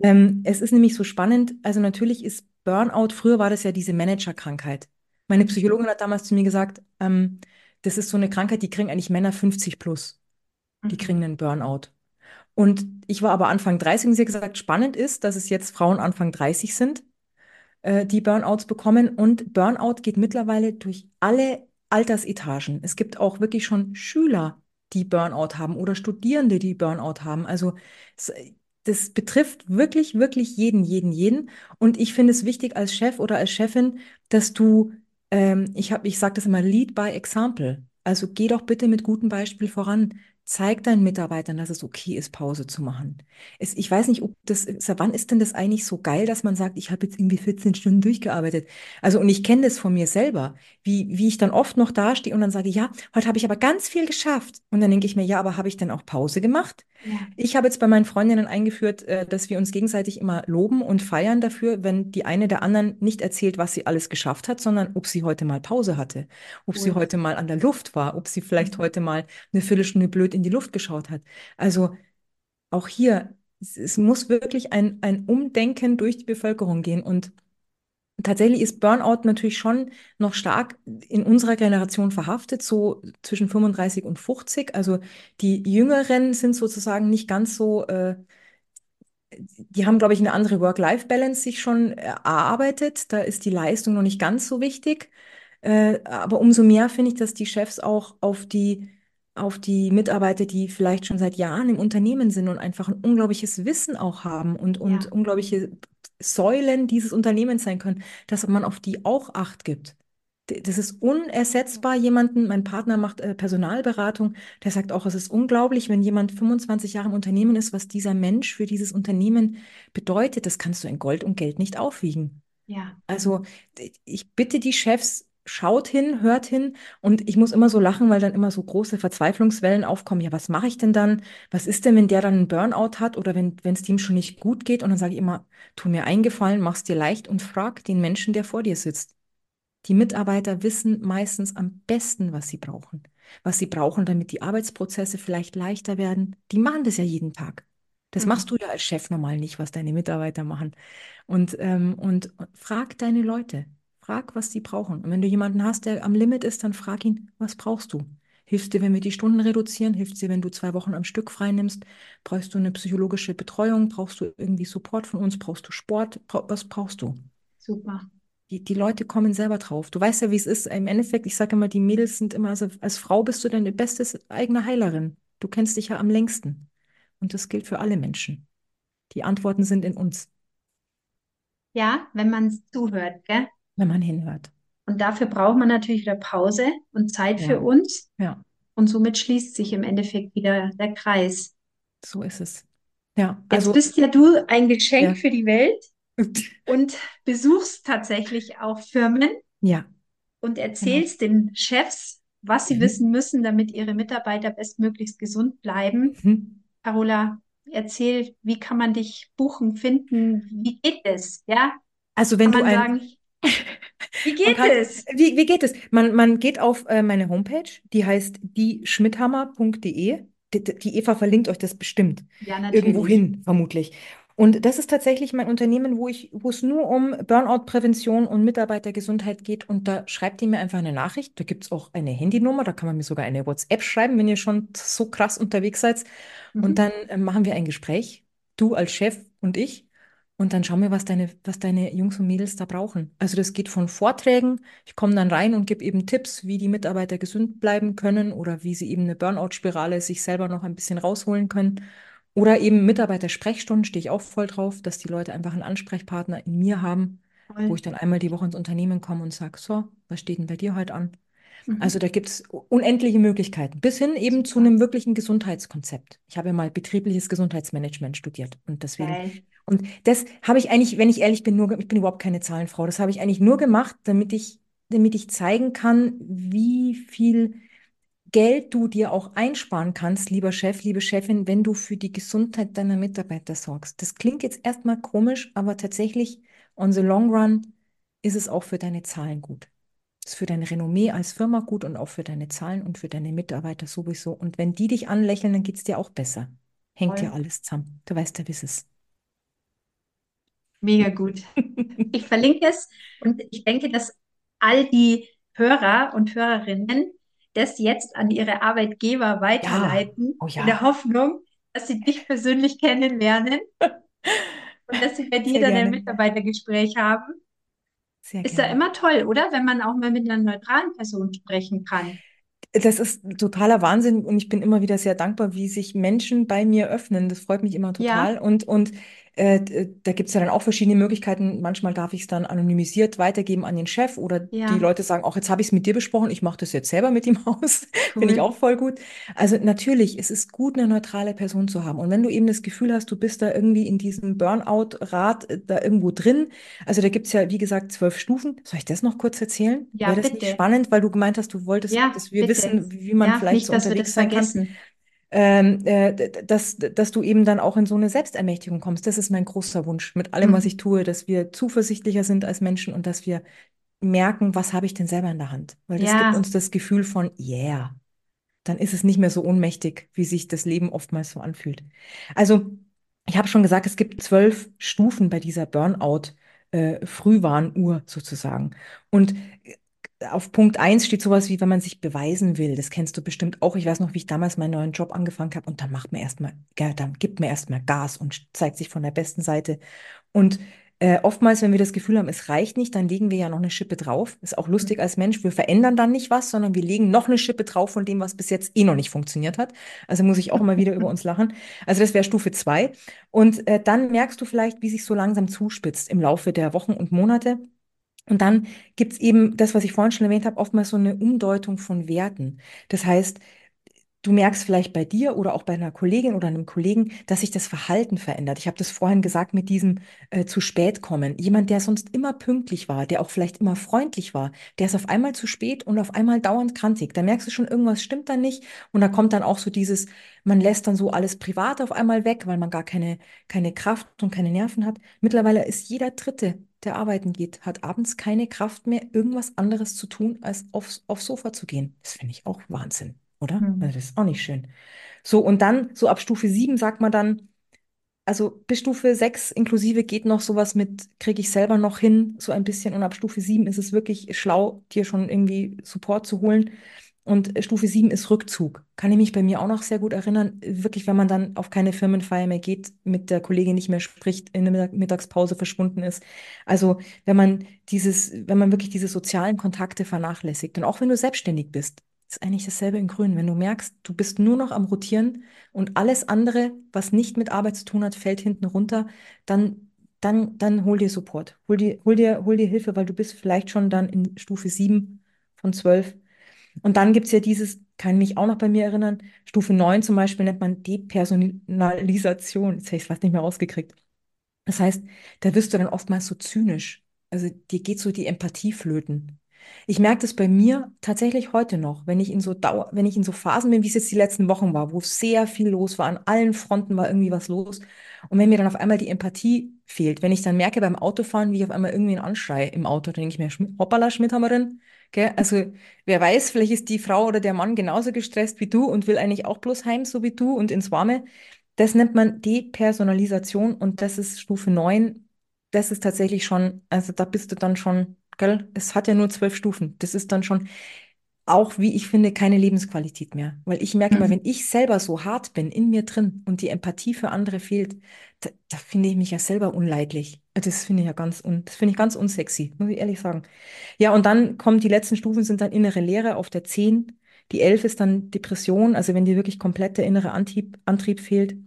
Ähm, es ist nämlich so spannend. Also natürlich ist Burnout, früher war das ja diese Managerkrankheit. Meine Mhm. Psychologin hat damals zu mir gesagt, ähm, das ist so eine Krankheit, die kriegen eigentlich Männer 50 plus. Die Mhm. kriegen einen Burnout. Und ich war aber Anfang 30 und sie hat gesagt, spannend ist, dass es jetzt Frauen Anfang 30 sind äh, die Burnouts bekommen. Und Burnout geht mittlerweile durch alle Altersetagen. Es gibt auch wirklich schon Schüler, die Burnout haben oder Studierende, die Burnout haben. Also es, das betrifft wirklich, wirklich jeden, jeden, jeden. Und ich finde es wichtig als Chef oder als Chefin, dass du, ähm, ich habe, ich sage das immer, lead by example. Also geh doch bitte mit gutem Beispiel voran. Zeig deinen Mitarbeitern, dass es okay ist, Pause zu machen. Es, ich weiß nicht, ob das, wann ist denn das eigentlich so geil, dass man sagt, ich habe jetzt irgendwie 14 Stunden durchgearbeitet. Also, und ich kenne das von mir selber, wie, wie ich dann oft noch dastehe und dann sage, ja, heute habe ich aber ganz viel geschafft. Und dann denke ich mir, ja, aber habe ich denn auch Pause gemacht? Ja, Ich habe jetzt bei meinen Freundinnen eingeführt, äh, dass wir uns gegenseitig immer loben und feiern dafür, wenn die eine der anderen nicht erzählt, was sie alles geschafft hat, sondern ob sie heute mal Pause hatte, ob sie cool. heute mal an der Luft war, ob sie vielleicht Mhm. heute mal eine Viertelstunde blöd in die Luft geschaut hat. Also auch hier, es, es muss wirklich ein, ein Umdenken durch die Bevölkerung gehen. Und tatsächlich ist Burnout natürlich schon noch stark in unserer Generation verhaftet, so zwischen 35 und 50. Also die Jüngeren sind sozusagen nicht ganz so, äh, die haben, glaube ich, eine andere Work-Life-Balance sich schon erarbeitet. Da ist die Leistung noch nicht ganz so wichtig. Äh, aber umso mehr finde ich, dass die Chefs auch auf die, auf die Mitarbeiter, die vielleicht schon seit Jahren im Unternehmen sind und einfach ein unglaubliches Wissen auch haben und, und Ja, unglaubliche Säulen dieses Unternehmens sein können, dass man auf die auch Acht gibt. Das ist unersetzbar. Jemanden, mein Partner macht äh, Personalberatung, der sagt auch, es ist unglaublich, wenn jemand 25 Jahre im Unternehmen ist, was dieser Mensch für dieses Unternehmen bedeutet. Das kannst du in Gold und Geld nicht aufwiegen. ja. Also ich bitte die Chefs, schaut hin, hört hin und ich muss immer so lachen, weil dann immer so große Verzweiflungswellen aufkommen. Ja, was mache ich denn dann? Was ist denn, wenn der dann einen Burnout hat oder wenn es dem schon nicht gut geht? Und dann sage ich immer, tu mir einen Gefallen, mach's dir leicht und frag den Menschen, der vor dir sitzt. Die Mitarbeiter wissen meistens am besten, was sie brauchen. Was sie brauchen, damit die Arbeitsprozesse vielleicht leichter werden. Die machen das ja jeden Tag. Das machst Mhm. du ja als Chef normal nicht, was deine Mitarbeiter machen. Und, ähm, und frag deine Leute. Frag, was die brauchen. Und wenn du jemanden hast, der am Limit ist, dann frag ihn, was brauchst du? Hilft dir, wenn wir die Stunden reduzieren? Hilft dir, wenn du zwei Wochen am Stück frei nimmst? Brauchst du eine psychologische Betreuung? Brauchst du irgendwie Support von uns? Brauchst du Sport? Was brauchst du? Super. Die, die Leute kommen selber drauf. Du weißt ja, wie es ist. Im Endeffekt, ich sage immer, die Mädels sind immer, also als Frau bist du deine beste eigene Heilerin. Du kennst dich ja am längsten. Und das gilt für alle Menschen. Die Antworten sind in uns, Ja, wenn man zuhört, gell? Wenn man hinhört. Und dafür braucht man natürlich wieder Pause und Zeit für Ja, uns. ja, Und somit schließt sich im Endeffekt wieder der Kreis. so ist es. Ja, Jetzt also, bist ja du ein Geschenk ja. für die Welt <laughs> und besuchst tatsächlich auch Firmen Ja, und genau. erzählst den Chefs, was sie Mhm. wissen müssen, damit ihre Mitarbeiter bestmöglichst gesund bleiben. Mhm. Carola, erzähl, wie kann man dich buchen, finden? Wie geht es? Ja, Also wenn du ein, sagen, <laughs> wie geht kann, es? wie, wie geht es? Man, man geht auf äh, meine Homepage, die heißt dieschmidhammer.de. Die, die Eva verlinkt euch das bestimmt. Ja, Irgendwo natürlich. hin, vermutlich. Und das ist tatsächlich mein Unternehmen, wo ich, wo es nur um Burnout-Prävention und Mitarbeitergesundheit geht. Und da schreibt ihr mir einfach eine Nachricht. Da gibt es auch eine Handynummer, da kann man mir sogar eine WhatsApp schreiben, wenn ihr schon so krass unterwegs seid. Und Mhm. dann äh, machen wir ein Gespräch, du als Chef und ich. Und dann schauen wir, was deine, was deine Jungs und Mädels da brauchen. Also das geht von Vorträgen. Ich komme dann rein und gebe eben Tipps, wie die Mitarbeiter gesund bleiben können oder wie sie eben eine Burnout-Spirale sich selber noch ein bisschen rausholen können. Oder eben Mitarbeitersprechstunden, stehe ich auch voll drauf, dass die Leute einfach einen Ansprechpartner in mir haben, wo Toll. ich dann einmal die Woche ins Unternehmen komme und sage, so, was steht denn bei dir heute an? Also Mhm. da gibt es unendliche Möglichkeiten, bis hin eben zu einem wirklichen Gesundheitskonzept. Ich habe ja mal betriebliches Gesundheitsmanagement studiert und deswegen, Geil. und das habe ich eigentlich, wenn ich ehrlich bin, nur, ich bin überhaupt keine Zahlenfrau, das habe ich eigentlich nur gemacht, damit ich, damit ich zeigen kann, wie viel Geld du dir auch einsparen kannst, lieber Chef, liebe Chefin, wenn du für die Gesundheit deiner Mitarbeiter sorgst. Das klingt jetzt erstmal komisch, aber tatsächlich, on the long run, ist es auch für deine Zahlen gut. Ist für dein Renommee als Firma gut und auch für deine Zahlen und für deine Mitarbeiter sowieso. Und wenn die dich anlächeln, dann geht es dir auch besser. Hängt ja alles zusammen. Du weißt ja, wie es ist. Mega gut. <laughs> Ich verlinke es und ich denke, dass all die Hörer und Hörerinnen das jetzt an ihre Arbeitgeber Ja, weiterleiten, oh in der ja, Hoffnung, dass sie dich persönlich kennenlernen <laughs> und dass sie bei dir sehr dann ein gerne, Mitarbeitergespräch haben. Sehr Ist ja immer toll, oder? Wenn man auch mal mit einer neutralen Person sprechen kann. Das ist totaler Wahnsinn und ich bin immer wieder sehr dankbar, wie sich Menschen bei mir öffnen. Das freut mich immer total. Ja, Und, und äh, da gibt es ja dann auch verschiedene Möglichkeiten. Manchmal darf ich es dann anonymisiert weitergeben an den Chef oder die ja, Leute sagen, auch jetzt habe ich es mit dir besprochen, ich mache das jetzt selber mit ihm <laughs> aus. Finde ich cool. auch voll gut. Also natürlich, es ist gut, eine neutrale Person zu haben. Und wenn du eben das Gefühl hast, du bist da irgendwie in diesem Burnout-Rad äh, da irgendwo drin, also da gibt es ja, wie gesagt, zwölf Stufen. Soll ich das noch kurz erzählen? Ja, Wäre das nicht bitte. spannend, weil du gemeint hast, du wolltest, Ja, dass wir bitte. wissen, wie wie man Ja, vielleicht nicht, so unterwegs sein kann, vergessen. ähm, äh, dass, dass du eben dann auch in so eine Selbstermächtigung kommst. Das ist mein großer Wunsch mit allem, was ich Mhm. tue, dass wir zuversichtlicher sind als Menschen und dass wir merken, was habe ich denn selber in der Hand? Weil das gibt Ja, uns das Gefühl von, yeah, dann ist es nicht mehr so ohnmächtig, wie sich das Leben oftmals so anfühlt. Also, ich habe schon gesagt, es gibt zwölf Stufen bei dieser Burnout-Frühwarnuhr sozusagen. Und äh, auf Punkt eins steht sowas wie, wenn man sich beweisen will. Das kennst du bestimmt auch. Ich weiß noch, wie ich damals meinen neuen Job angefangen habe und dann macht man erstmal, ja, dann gibt man erstmal Gas und zeigt sich von der besten Seite. Und Äh, oftmals, wenn wir das Gefühl haben, es reicht nicht, dann legen wir ja noch eine Schippe drauf. Ist auch lustig als Mensch. Wir verändern dann nicht was, sondern wir legen noch eine Schippe drauf von dem, was bis jetzt eh noch nicht funktioniert hat. Also muss ich auch immer wieder über uns lachen. Also das wäre Stufe zwei. Und äh, dann merkst du vielleicht, wie sich so langsam zuspitzt im Laufe der Wochen und Monate. Und dann gibt es eben das, was ich vorhin schon erwähnt habe, oftmals so eine Umdeutung von Werten. Das heißt, du merkst vielleicht bei dir oder auch bei einer Kollegin oder einem Kollegen, dass sich das Verhalten verändert. Ich habe das vorhin gesagt mit diesem äh, zu spät kommen. Jemand, der sonst immer pünktlich war, der auch vielleicht immer freundlich war, der ist auf einmal zu spät und auf einmal dauernd krantig. Da merkst du schon, irgendwas stimmt da nicht. Und da kommt dann auch so dieses, man lässt dann so alles privat auf einmal weg, weil man gar keine, keine Kraft und keine Nerven hat. Mittlerweile ist jeder Dritte, der arbeiten geht, hat abends keine Kraft mehr, irgendwas anderes zu tun, als aufs, aufs Sofa zu gehen. Das finde ich auch Wahnsinn oder? Mhm. Also das ist auch nicht schön. So, und dann, so ab Stufe 7 sagt man dann, also bis Stufe 6 inklusive geht noch sowas mit, kriege ich selber noch hin, so ein bisschen. Und ab Stufe 7 ist es wirklich schlau, dir schon irgendwie Support zu holen. Und Stufe 7 ist Rückzug. Kann ich mich bei mir auch noch sehr gut erinnern. Wirklich, wenn man dann auf keine Firmenfeier mehr geht, mit der Kollegin nicht mehr spricht, in der Mittagspause verschwunden ist. Also, wenn man dieses, wenn man wirklich diese sozialen Kontakte vernachlässigt. Und auch wenn du selbstständig bist, ist eigentlich dasselbe in Grün. Wenn du merkst, du bist nur noch am Rotieren und alles andere, was nicht mit Arbeit zu tun hat, fällt hinten runter, dann, dann, dann hol dir Support. Hol dir, hol dir, hol dir Hilfe, weil du bist vielleicht schon dann in Stufe 7 von 12. Und dann gibt es ja dieses, kann mich auch noch bei mir erinnern, Stufe 9 zum Beispiel nennt man Depersonalisation. Jetzt habe ich es fast nicht mehr rausgekriegt. Das heißt, da wirst du dann oftmals so zynisch. Also dir geht so die Empathie flöten. Ich merke das bei mir tatsächlich heute noch, wenn ich in so Dauer, wenn ich in so Phasen bin, wie es jetzt die letzten Wochen war, wo sehr viel los war, an allen Fronten war irgendwie was los. Und wenn mir dann auf einmal die Empathie fehlt, wenn ich dann merke beim Autofahren, wie ich auf einmal irgendwie einen Anschrei im Auto, dann denke ich mir, hoppala, Schmidthammerin, gell? Also, wer weiß, vielleicht ist die Frau oder der Mann genauso gestresst wie du und will eigentlich auch bloß heim, so wie du und ins Warme. Das nennt man Depersonalisation und das ist Stufe 9. Das ist tatsächlich schon, also da bist du dann schon Gell? Es hat ja nur zwölf Stufen. Das ist dann schon auch, wie ich finde, keine Lebensqualität mehr. Weil ich merke mhm. immer, wenn ich selber so hart bin in mir drin und die Empathie für andere fehlt, da, da finde ich mich ja selber unleidlich. Das finde ich ja ganz, un, das finde ich ganz unsexy, muss ich ehrlich sagen. Ja, und dann kommen die letzten Stufen, sind dann innere Leere auf der 10. Die 11 ist dann Depression, also wenn dir wirklich komplett der innere Antrieb, Antrieb fehlt.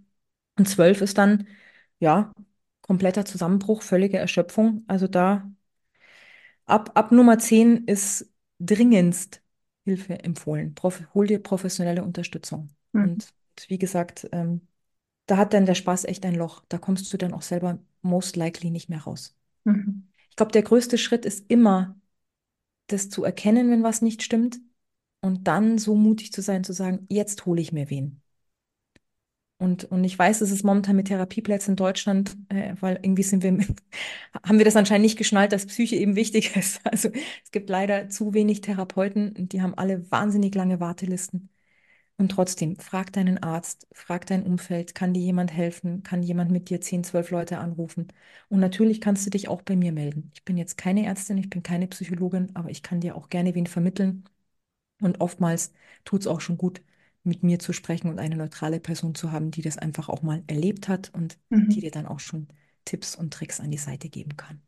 Und 12 ist dann, ja, kompletter Zusammenbruch, völlige Erschöpfung. Also da Ab, ab Nummer 10 ist dringendst Hilfe empfohlen. Prof, hol dir professionelle Unterstützung. Mhm. Und wie gesagt, ähm, da hat dann der Spaß echt ein Loch. Da kommst du dann auch selber most likely nicht mehr raus. Mhm. Ich glaube, der größte Schritt ist immer, das zu erkennen, wenn was nicht stimmt. Und dann so mutig zu sein, zu sagen, jetzt hole ich mir wen. Und, und ich weiß, es ist momentan mit Therapieplätzen in Deutschland, äh, weil irgendwie sind wir, <laughs> haben wir das anscheinend nicht geschnallt, dass Psyche eben wichtig <laughs> ist. Also es gibt leider zu wenig Therapeuten die haben alle wahnsinnig lange Wartelisten. Und trotzdem, frag deinen Arzt, frag dein Umfeld, kann dir jemand helfen, kann jemand mit dir 10, 12 Leute anrufen. Und natürlich kannst du dich auch bei mir melden. Ich bin jetzt keine Ärztin, ich bin keine Psychologin, aber ich kann dir auch gerne wen vermitteln. Und oftmals tut es auch schon gut, mit mir zu sprechen und eine neutrale Person zu haben, die das einfach auch mal erlebt hat und mhm. die dir dann auch schon Tipps und Tricks an die Seite geben kann.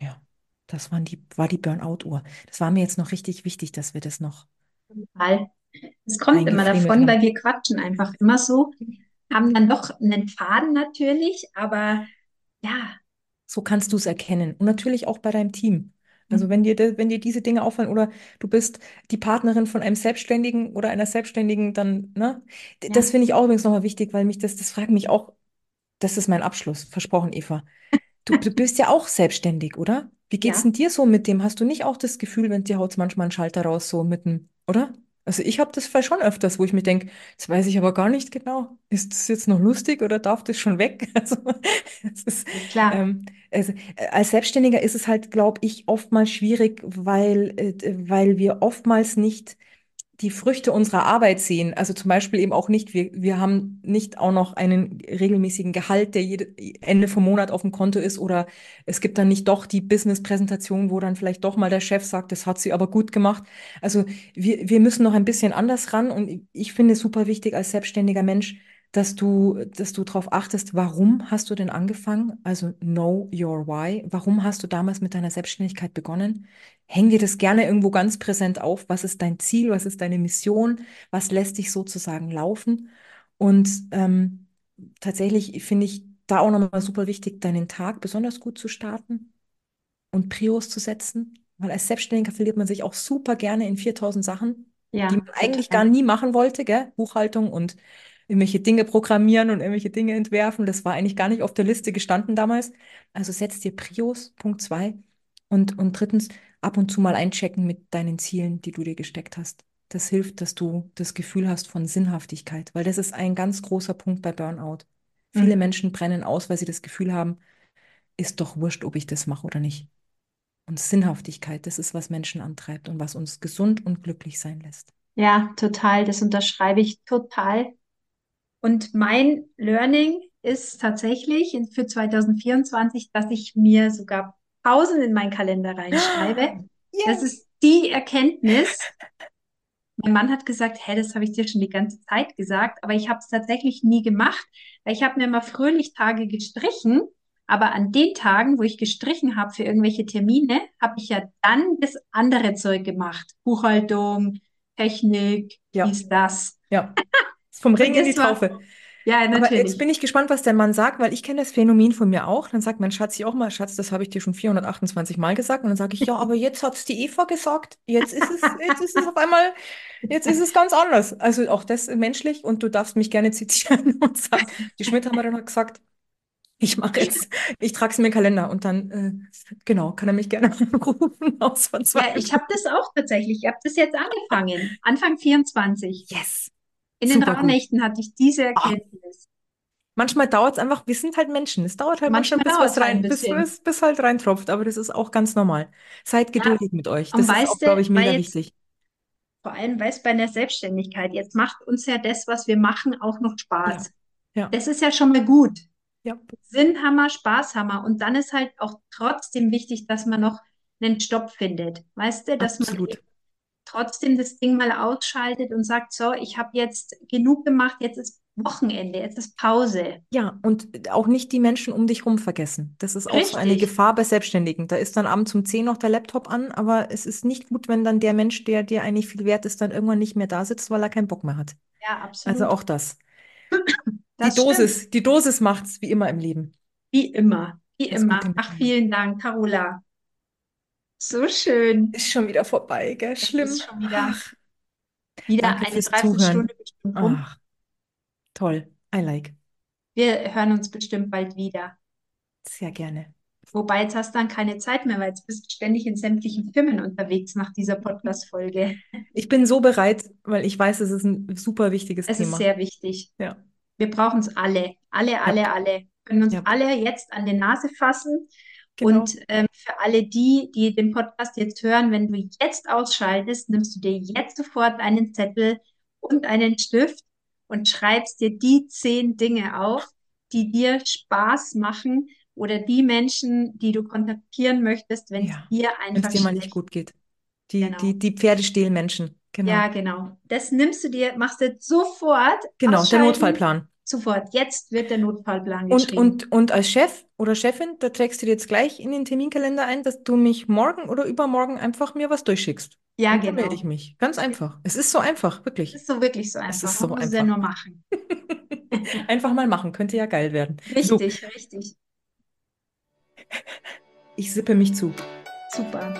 Ja, das waren die, war die Burnout-Uhr. Das war mir jetzt noch richtig wichtig, dass wir das noch. Total. Es kommt immer davon, weil wir quatschen einfach immer so, haben dann doch einen Faden natürlich, aber ja. So kannst du es erkennen. Und natürlich auch bei deinem Team. Also wenn dir, wenn dir diese Dinge auffallen oder du bist die Partnerin von einem Selbstständigen oder einer Selbstständigen, dann, ne? Ja. Das finde ich auch übrigens nochmal wichtig, weil mich das, das fragen mich auch, das ist mein Abschluss, versprochen, Eva. <laughs> Du, du bist ja auch selbstständig, oder? Wie geht's ja. denn dir so mit dem? Hast du nicht auch das Gefühl, wenn dir haut manchmal einen Schalter raus, so mitten, oder? Also ich habe das vielleicht schon öfters, wo ich mir denke, das weiß ich aber gar nicht genau. Ist das jetzt noch lustig oder darf das schon weg? <laughs> Also, ist, Klar. Ähm, also, äh, als Selbstständiger ist es halt, glaube ich, oftmals schwierig, weil, äh, weil wir oftmals nicht die Früchte unserer Arbeit sehen. Also zum Beispiel eben auch nicht, wir, wir haben nicht auch noch einen regelmäßigen Gehalt, der jede, Ende vom Monat auf dem Konto ist oder es gibt dann nicht doch die Business-Präsentation, wo dann vielleicht doch mal der Chef sagt, das hat sie aber gut gemacht. Also wir, wir müssen noch ein bisschen anders ran und ich finde es super wichtig als selbstständiger Mensch, dass du, dass du darauf achtest, warum hast du denn angefangen? Also know your why. Warum hast du damals mit deiner Selbstständigkeit begonnen? Häng dir das gerne irgendwo ganz präsent auf. Was ist dein Ziel? Was ist deine Mission? Was lässt dich sozusagen laufen? Und ähm, tatsächlich finde ich da auch nochmal super wichtig, deinen Tag besonders gut zu starten und Prios zu setzen. Weil als Selbstständiger verliert man sich auch super gerne in 4000 Sachen, Ja, die man eigentlich gar nie machen wollte, gell? Buchhaltung und irgendwelche Dinge programmieren und irgendwelche Dinge entwerfen. Das war eigentlich gar nicht auf der Liste gestanden damals. Also setz dir Prios, Punkt zwei. Und, und drittens, ab und zu mal einchecken mit deinen Zielen, die du dir gesteckt hast. Das hilft, dass du das Gefühl hast von Sinnhaftigkeit, weil das ist ein ganz großer Punkt bei Burnout. Viele Mhm. Menschen brennen aus, weil sie das Gefühl haben, ist doch wurscht, ob ich das mache oder nicht. Und Sinnhaftigkeit, das ist, was Menschen antreibt und was uns gesund und glücklich sein lässt. Ja, total. Das unterschreibe ich total. Und mein Learning ist tatsächlich für 2024, dass ich mir sogar Pausen in meinen Kalender reinschreibe. <gasps> Das Yes. ist die Erkenntnis. Mein Mann hat gesagt, hä, das habe ich dir schon die ganze Zeit gesagt, aber ich habe es tatsächlich nie gemacht, weil ich habe mir mal fröhlich Tage gestrichen, aber an den Tagen, wo ich gestrichen habe für irgendwelche Termine, habe ich ja dann das andere Zeug gemacht. Buchhaltung, Technik, Ja, dies, das. ja. <laughs> Vom Ring in die Taufe. ja, Aber jetzt natürlich. bin ich gespannt, was der Mann sagt, weil ich kenne das Phänomen von mir auch. Dann sagt mein Schatz ich auch mal, Schatz, das habe ich dir schon 428 Mal gesagt. Und dann sage ich, ja, aber jetzt hat es die Eva gesagt. Jetzt ist es, jetzt ist es auf einmal, jetzt ist es ganz anders. Also auch das menschlich und du darfst mich gerne zitieren <laughs> und sagen, die Schmidt haben mir dann gesagt, ich mache jetzt, ich trage es mir in den Kalender und dann, äh, genau, kann er mich gerne <laughs> anrufen aus Ja, ich habe das auch tatsächlich. Ich habe das jetzt angefangen, Anfang 24. Yes, In den. Rauhnächten hatte ich diese Ah, Erkenntnis. manchmal dauert es einfach, wir sind halt Menschen. Es dauert halt manchmal, Manchmal bis was es halt ein rein, bis, bis, bis halt reintropft, aber das ist auch ganz normal. Seid Ja, geduldig mit euch. und Das ist auch, glaube ich, mega jetzt wichtig. vor allem, weil es bei einer Selbstständigkeit, jetzt macht uns ja das, was wir machen, auch noch Ja, Spaß. ja, Das ist ja schon mal gut. ja, Sinnhammer, Spaßhammer. Und dann ist halt auch trotzdem wichtig, dass man noch einen Stopp findet. Weißt du, dass man absolut. eben trotzdem das Ding mal ausschaltet und sagt, so, ich habe jetzt genug gemacht, jetzt ist Wochenende, jetzt ist Pause. Ja, und auch nicht die Menschen um dich rum vergessen. Das ist auch so eine. Gefahr bei Selbstständigen. Da ist dann abends um 10 noch der Laptop an, aber es ist nicht gut, wenn dann der Mensch, der dir eigentlich viel wert ist, dann irgendwann nicht mehr da sitzt, weil er keinen Bock mehr hat. Ja, Also absolut. auch das. Die Das stimmt. Dosis, die Dosis macht's wie immer im Leben. Wie immer, wie Das immer. Ach, vielen Dank, Carola. So schön. Ist schon wieder vorbei, gell? Es Schlimm. ist schon wieder, Ach, wieder danke eine fürs Dreiviertelstunde bestimmt rum. Ach, toll. I like. Wir hören uns bestimmt bald wieder. Sehr gerne. Wobei, jetzt hast du dann keine Zeit mehr, weil jetzt bist du ständig in sämtlichen Firmen unterwegs nach dieser Podcast-Folge. Ich bin so bereit, weil ich weiß, es ist ein super wichtiges Es ist Thema. sehr wichtig. Ja, Wir brauchen es alle. Alle, ja, alle, alle. Wir können uns ja, alle jetzt an die Nase fassen. Genau. Und ähm, für alle die, die den Podcast jetzt hören, wenn du jetzt ausschaltest, nimmst du dir jetzt sofort einen Zettel und einen Stift und schreibst dir die zehn Dinge auf, die dir Spaß machen oder die Menschen, die du kontaktieren möchtest, wenn es Ja, dir einfach dir mal nicht gut geht. Die, Genau. die, die Pferdestehlmenschen. Ja, Genau. genau. Das nimmst du dir, machst du sofort Genau, der Notfallplan. Sofort. Jetzt wird der Notfallplan Und, geschrieben. und, und als Chef oder Chefin, da trägst du dir jetzt gleich in den Terminkalender ein, dass du mich morgen oder übermorgen einfach mir was durchschickst. Ja, Und dann melde ich genau. mich. Ganz einfach. Es ist so einfach, wirklich. ist so wirklich so Es einfach. ist Man so muss es ja einfach. nur machen. <laughs> Einfach mal machen, könnte ja geil werden. So, Richtig, richtig. ich sippe mich zu. Super.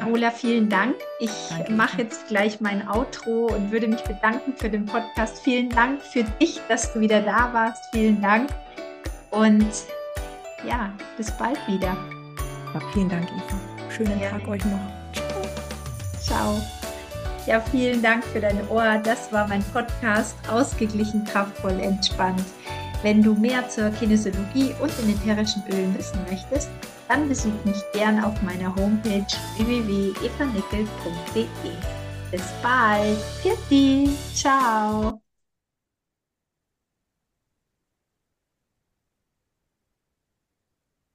Carola, vielen Dank. Ich Danke, mache jetzt gleich mein Outro und würde mich bedanken für den Podcast. Vielen Dank für dich, dass du wieder da warst. Vielen Dank. Und ja, bis bald wieder. Ja, vielen Dank, Eva. Schönen Tag Gerne. euch noch. Ciao. Ciao. Ja, vielen Dank für dein Ohr. Das war mein Podcast Ausgeglichen, kraftvoll, entspannt. Wenn du mehr zur Kinesiologie und den ätherischen Ölen wissen möchtest, dann besuch mich gern auf meiner Homepage www.evanickel.de. Bis bald. Pfiat Ciao.